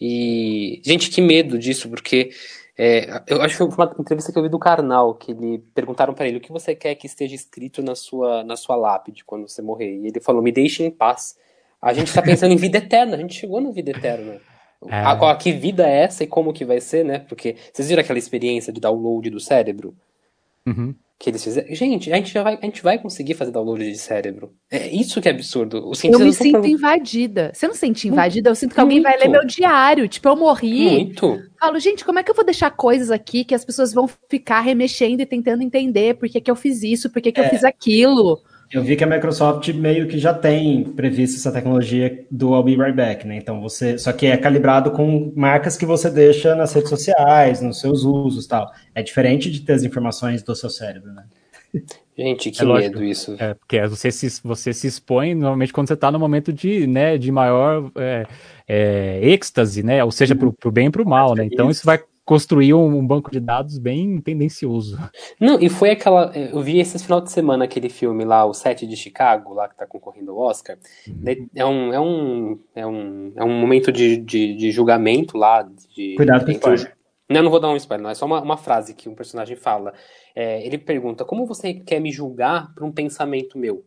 E, gente, que medo disso, porque é, eu acho que foi uma entrevista que eu vi do Karnal, que ele perguntaram para ele o que você quer que esteja escrito na sua, na sua lápide quando você morrer. E ele falou: me deixe em paz. A gente está pensando em vida eterna, a gente chegou na vida eterna. É. A, que vida é essa e como que vai ser, né? Porque vocês viram aquela experiência de download do cérebro? Uhum que eles fizeram. Gente, a gente, já vai, a gente vai conseguir fazer download de cérebro. É isso que é absurdo. eu me sinto pra... invadida. Você não sente invadida? Eu sinto que alguém vai ler meu diário. Tipo, eu morri. Muito. Falo, gente, como é que eu vou deixar coisas aqui que as pessoas vão ficar remexendo e tentando entender por que, que eu fiz isso, por que, que é. eu fiz aquilo? Eu vi que a Microsoft meio que já tem previsto essa tecnologia do I'll Be Right Back, né? Então você. Só que é calibrado com marcas que você deixa nas redes sociais, nos seus usos tal. É diferente de ter as informações do seu cérebro, né? Gente, que é medo isso. É, porque você se, você se expõe normalmente quando você está no momento de, né, de maior é, é, êxtase, né? Ou seja, para o bem e para o mal, né? Então isso vai construiu um banco de dados bem tendencioso. Não, e foi aquela. Eu vi esse final de semana aquele filme lá, o Sete de Chicago, lá que tá concorrendo ao Oscar. Uhum. É, um, é, um, é, um, é um momento de, de, de julgamento lá. De, Cuidado com o spoiler. Não, não vou dar um spoiler, não. É só uma, uma frase que um personagem fala. É, ele pergunta: Como você quer me julgar por um pensamento meu?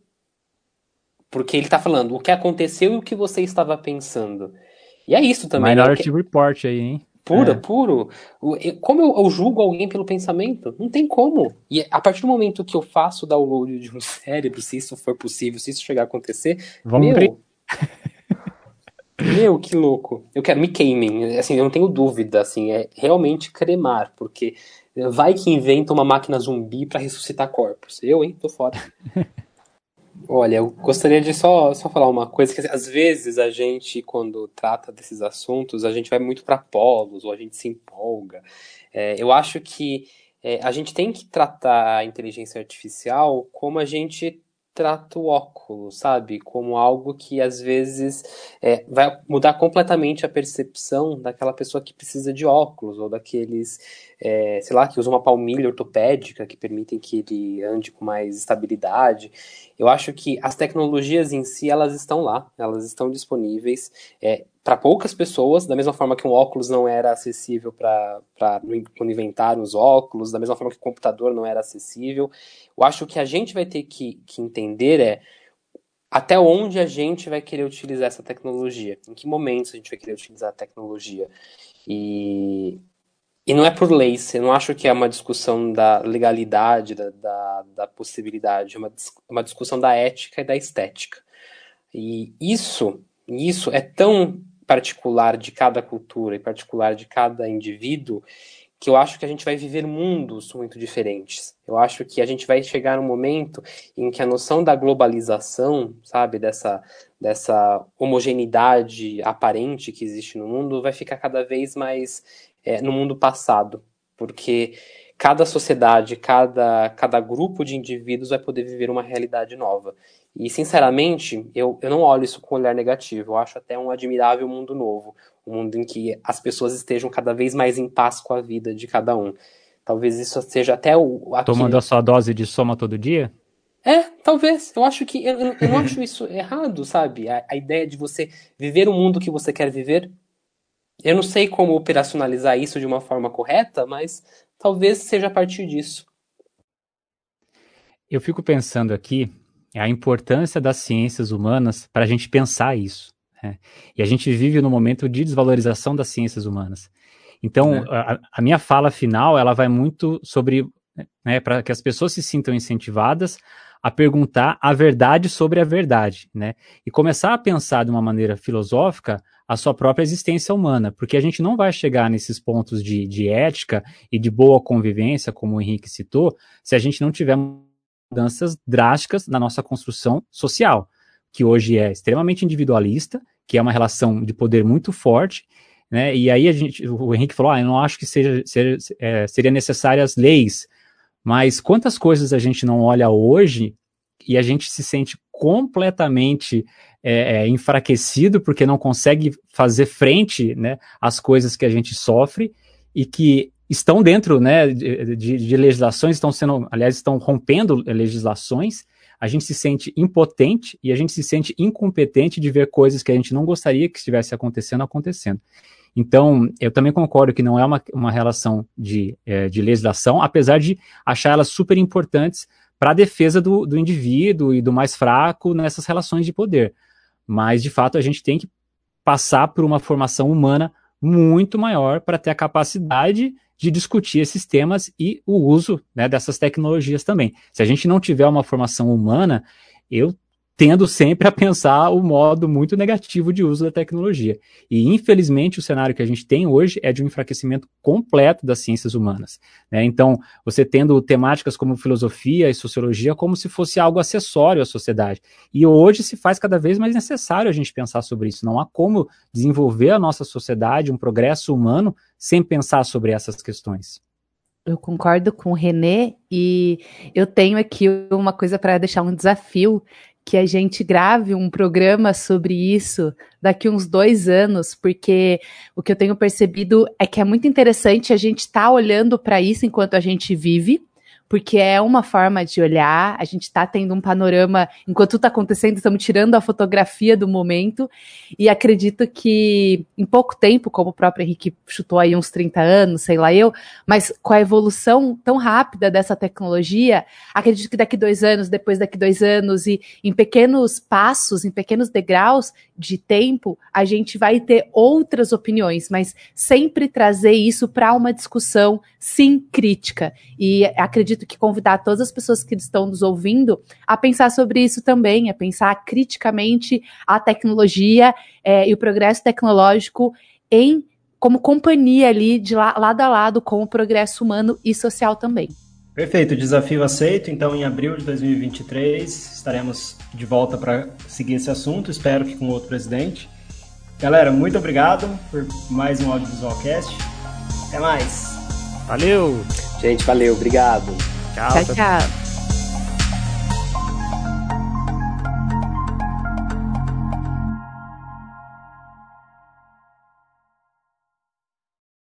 Porque ele tá falando o que aconteceu e o que você estava pensando. E é isso também. Minority né? Report aí, hein? Pura, é. puro. Como eu, eu, julgo alguém pelo pensamento? Não tem como. E a partir do momento que eu faço o download de um cérebro, se isso for possível, se isso chegar a acontecer, Vamos meu, meu, que louco. Eu quero me queimem. Assim, eu não tenho dúvida, assim, é realmente cremar, porque vai que inventa uma máquina zumbi para ressuscitar corpos. Eu, hein, tô fora. Olha, eu gostaria de só, só falar uma coisa, que às vezes a gente, quando trata desses assuntos, a gente vai muito para polos, ou a gente se empolga. É, eu acho que é, a gente tem que tratar a inteligência artificial como a gente trata o óculos, sabe? Como algo que às vezes é, vai mudar completamente a percepção daquela pessoa que precisa de óculos, ou daqueles, é, sei lá, que usam uma palmilha ortopédica que permitem que ele ande com mais estabilidade. Eu acho que as tecnologias em si, elas estão lá, elas estão disponíveis. É, para poucas pessoas, da mesma forma que um óculos não era acessível para quando inventaram os óculos, da mesma forma que o computador não era acessível. Eu acho que a gente vai ter que, que entender é até onde a gente vai querer utilizar essa tecnologia, em que momentos a gente vai querer utilizar a tecnologia. E, e não é por lei, eu não acho que é uma discussão da legalidade, da, da, da possibilidade, é uma, uma discussão da ética e da estética. E isso, isso é tão particular de cada cultura e particular de cada indivíduo que eu acho que a gente vai viver mundos muito diferentes. Eu acho que a gente vai chegar num momento em que a noção da globalização, sabe, dessa, dessa homogeneidade aparente que existe no mundo, vai ficar cada vez mais é, no mundo passado, porque cada sociedade, cada, cada grupo de indivíduos vai poder viver uma realidade nova. E, sinceramente, eu, eu não olho isso com um olhar negativo. Eu acho até um admirável mundo novo. Um mundo em que as pessoas estejam cada vez mais em paz com a vida de cada um. Talvez isso seja até o. Tomando a sua dose de soma todo dia? É, talvez. Eu acho que. Eu, eu não acho isso errado, sabe? A, a ideia de você viver o mundo que você quer viver. Eu não sei como operacionalizar isso de uma forma correta, mas talvez seja a partir disso. Eu fico pensando aqui é a importância das ciências humanas para a gente pensar isso. Né? E a gente vive no momento de desvalorização das ciências humanas. Então, é. a, a, minha fala final, ela vai muito sobre, né, para que as pessoas se sintam incentivadas a perguntar a verdade sobre a verdade, né? E começar a pensar de uma maneira filosófica a sua própria existência humana, porque a gente não vai chegar nesses pontos de, de ética e de boa convivência, como o Henrique citou, se a gente não tiver mudanças drásticas na nossa construção social, que hoje é extremamente individualista, que é uma relação de poder muito forte, né? E aí a gente, o Henrique falou, ah, eu não acho que seja, seja é, seria necessárias leis, mas quantas coisas a gente não olha hoje e a gente se sente completamente é, é, enfraquecido porque não consegue fazer frente, né, às coisas que a gente sofre e que estão dentro né, de, de, legislações, estão sendo, aliás, estão rompendo legislações, a gente se sente impotente e a gente se sente incompetente de ver coisas que a gente não gostaria que estivesse acontecendo, acontecendo. Então, eu também concordo que não é uma, uma relação de, é, de legislação, apesar de achar elas super importantes para a defesa do, do indivíduo e do mais fraco nessas relações de poder. Mas, de fato, a gente tem que passar por uma formação humana muito maior para ter a capacidade de discutir esses temas e o uso né, dessas tecnologias também. Se a gente não tiver uma formação humana, eu tendo sempre a pensar o modo muito negativo de uso da tecnologia. E, infelizmente, o cenário que a gente tem hoje é de um enfraquecimento completo das ciências humanas. Né? Então, você tendo temáticas como filosofia e sociologia como se fosse algo acessório à sociedade. E hoje se faz cada vez mais necessário a gente pensar sobre isso. Não há como desenvolver a nossa sociedade, um progresso humano, sem pensar sobre essas questões. Eu concordo com o Renê e eu tenho aqui uma coisa para deixar um desafio, que a gente grave um programa sobre isso daqui uns dois anos, porque o que eu tenho percebido é que é muito interessante a gente estar tá olhando para isso enquanto a gente vive, porque é uma forma de olhar, a gente está tendo um panorama, enquanto está acontecendo, estamos tirando a fotografia do momento, e acredito que em pouco tempo, como o próprio Henrique chutou aí uns 30 anos, sei lá eu, mas com a evolução tão rápida dessa tecnologia, acredito que daqui dois anos, depois daqui dois anos, e em pequenos passos, em pequenos degraus de tempo, a gente vai ter outras opiniões, mas sempre trazer isso para uma discussão, sim, crítica. E acredito que convidar todas as pessoas que estão nos ouvindo a pensar sobre isso também, a pensar criticamente a tecnologia é, e o progresso tecnológico em como companhia ali de lado a lado com o progresso humano e social também. Perfeito, desafio aceito. Então, em abril de 2023, estaremos de volta para seguir esse assunto. Espero que com outro presidente. Galera, muito obrigado por mais um Audiovisualcast. Até mais. Valeu! Gente, valeu, obrigado. tchau. tchau. tchau.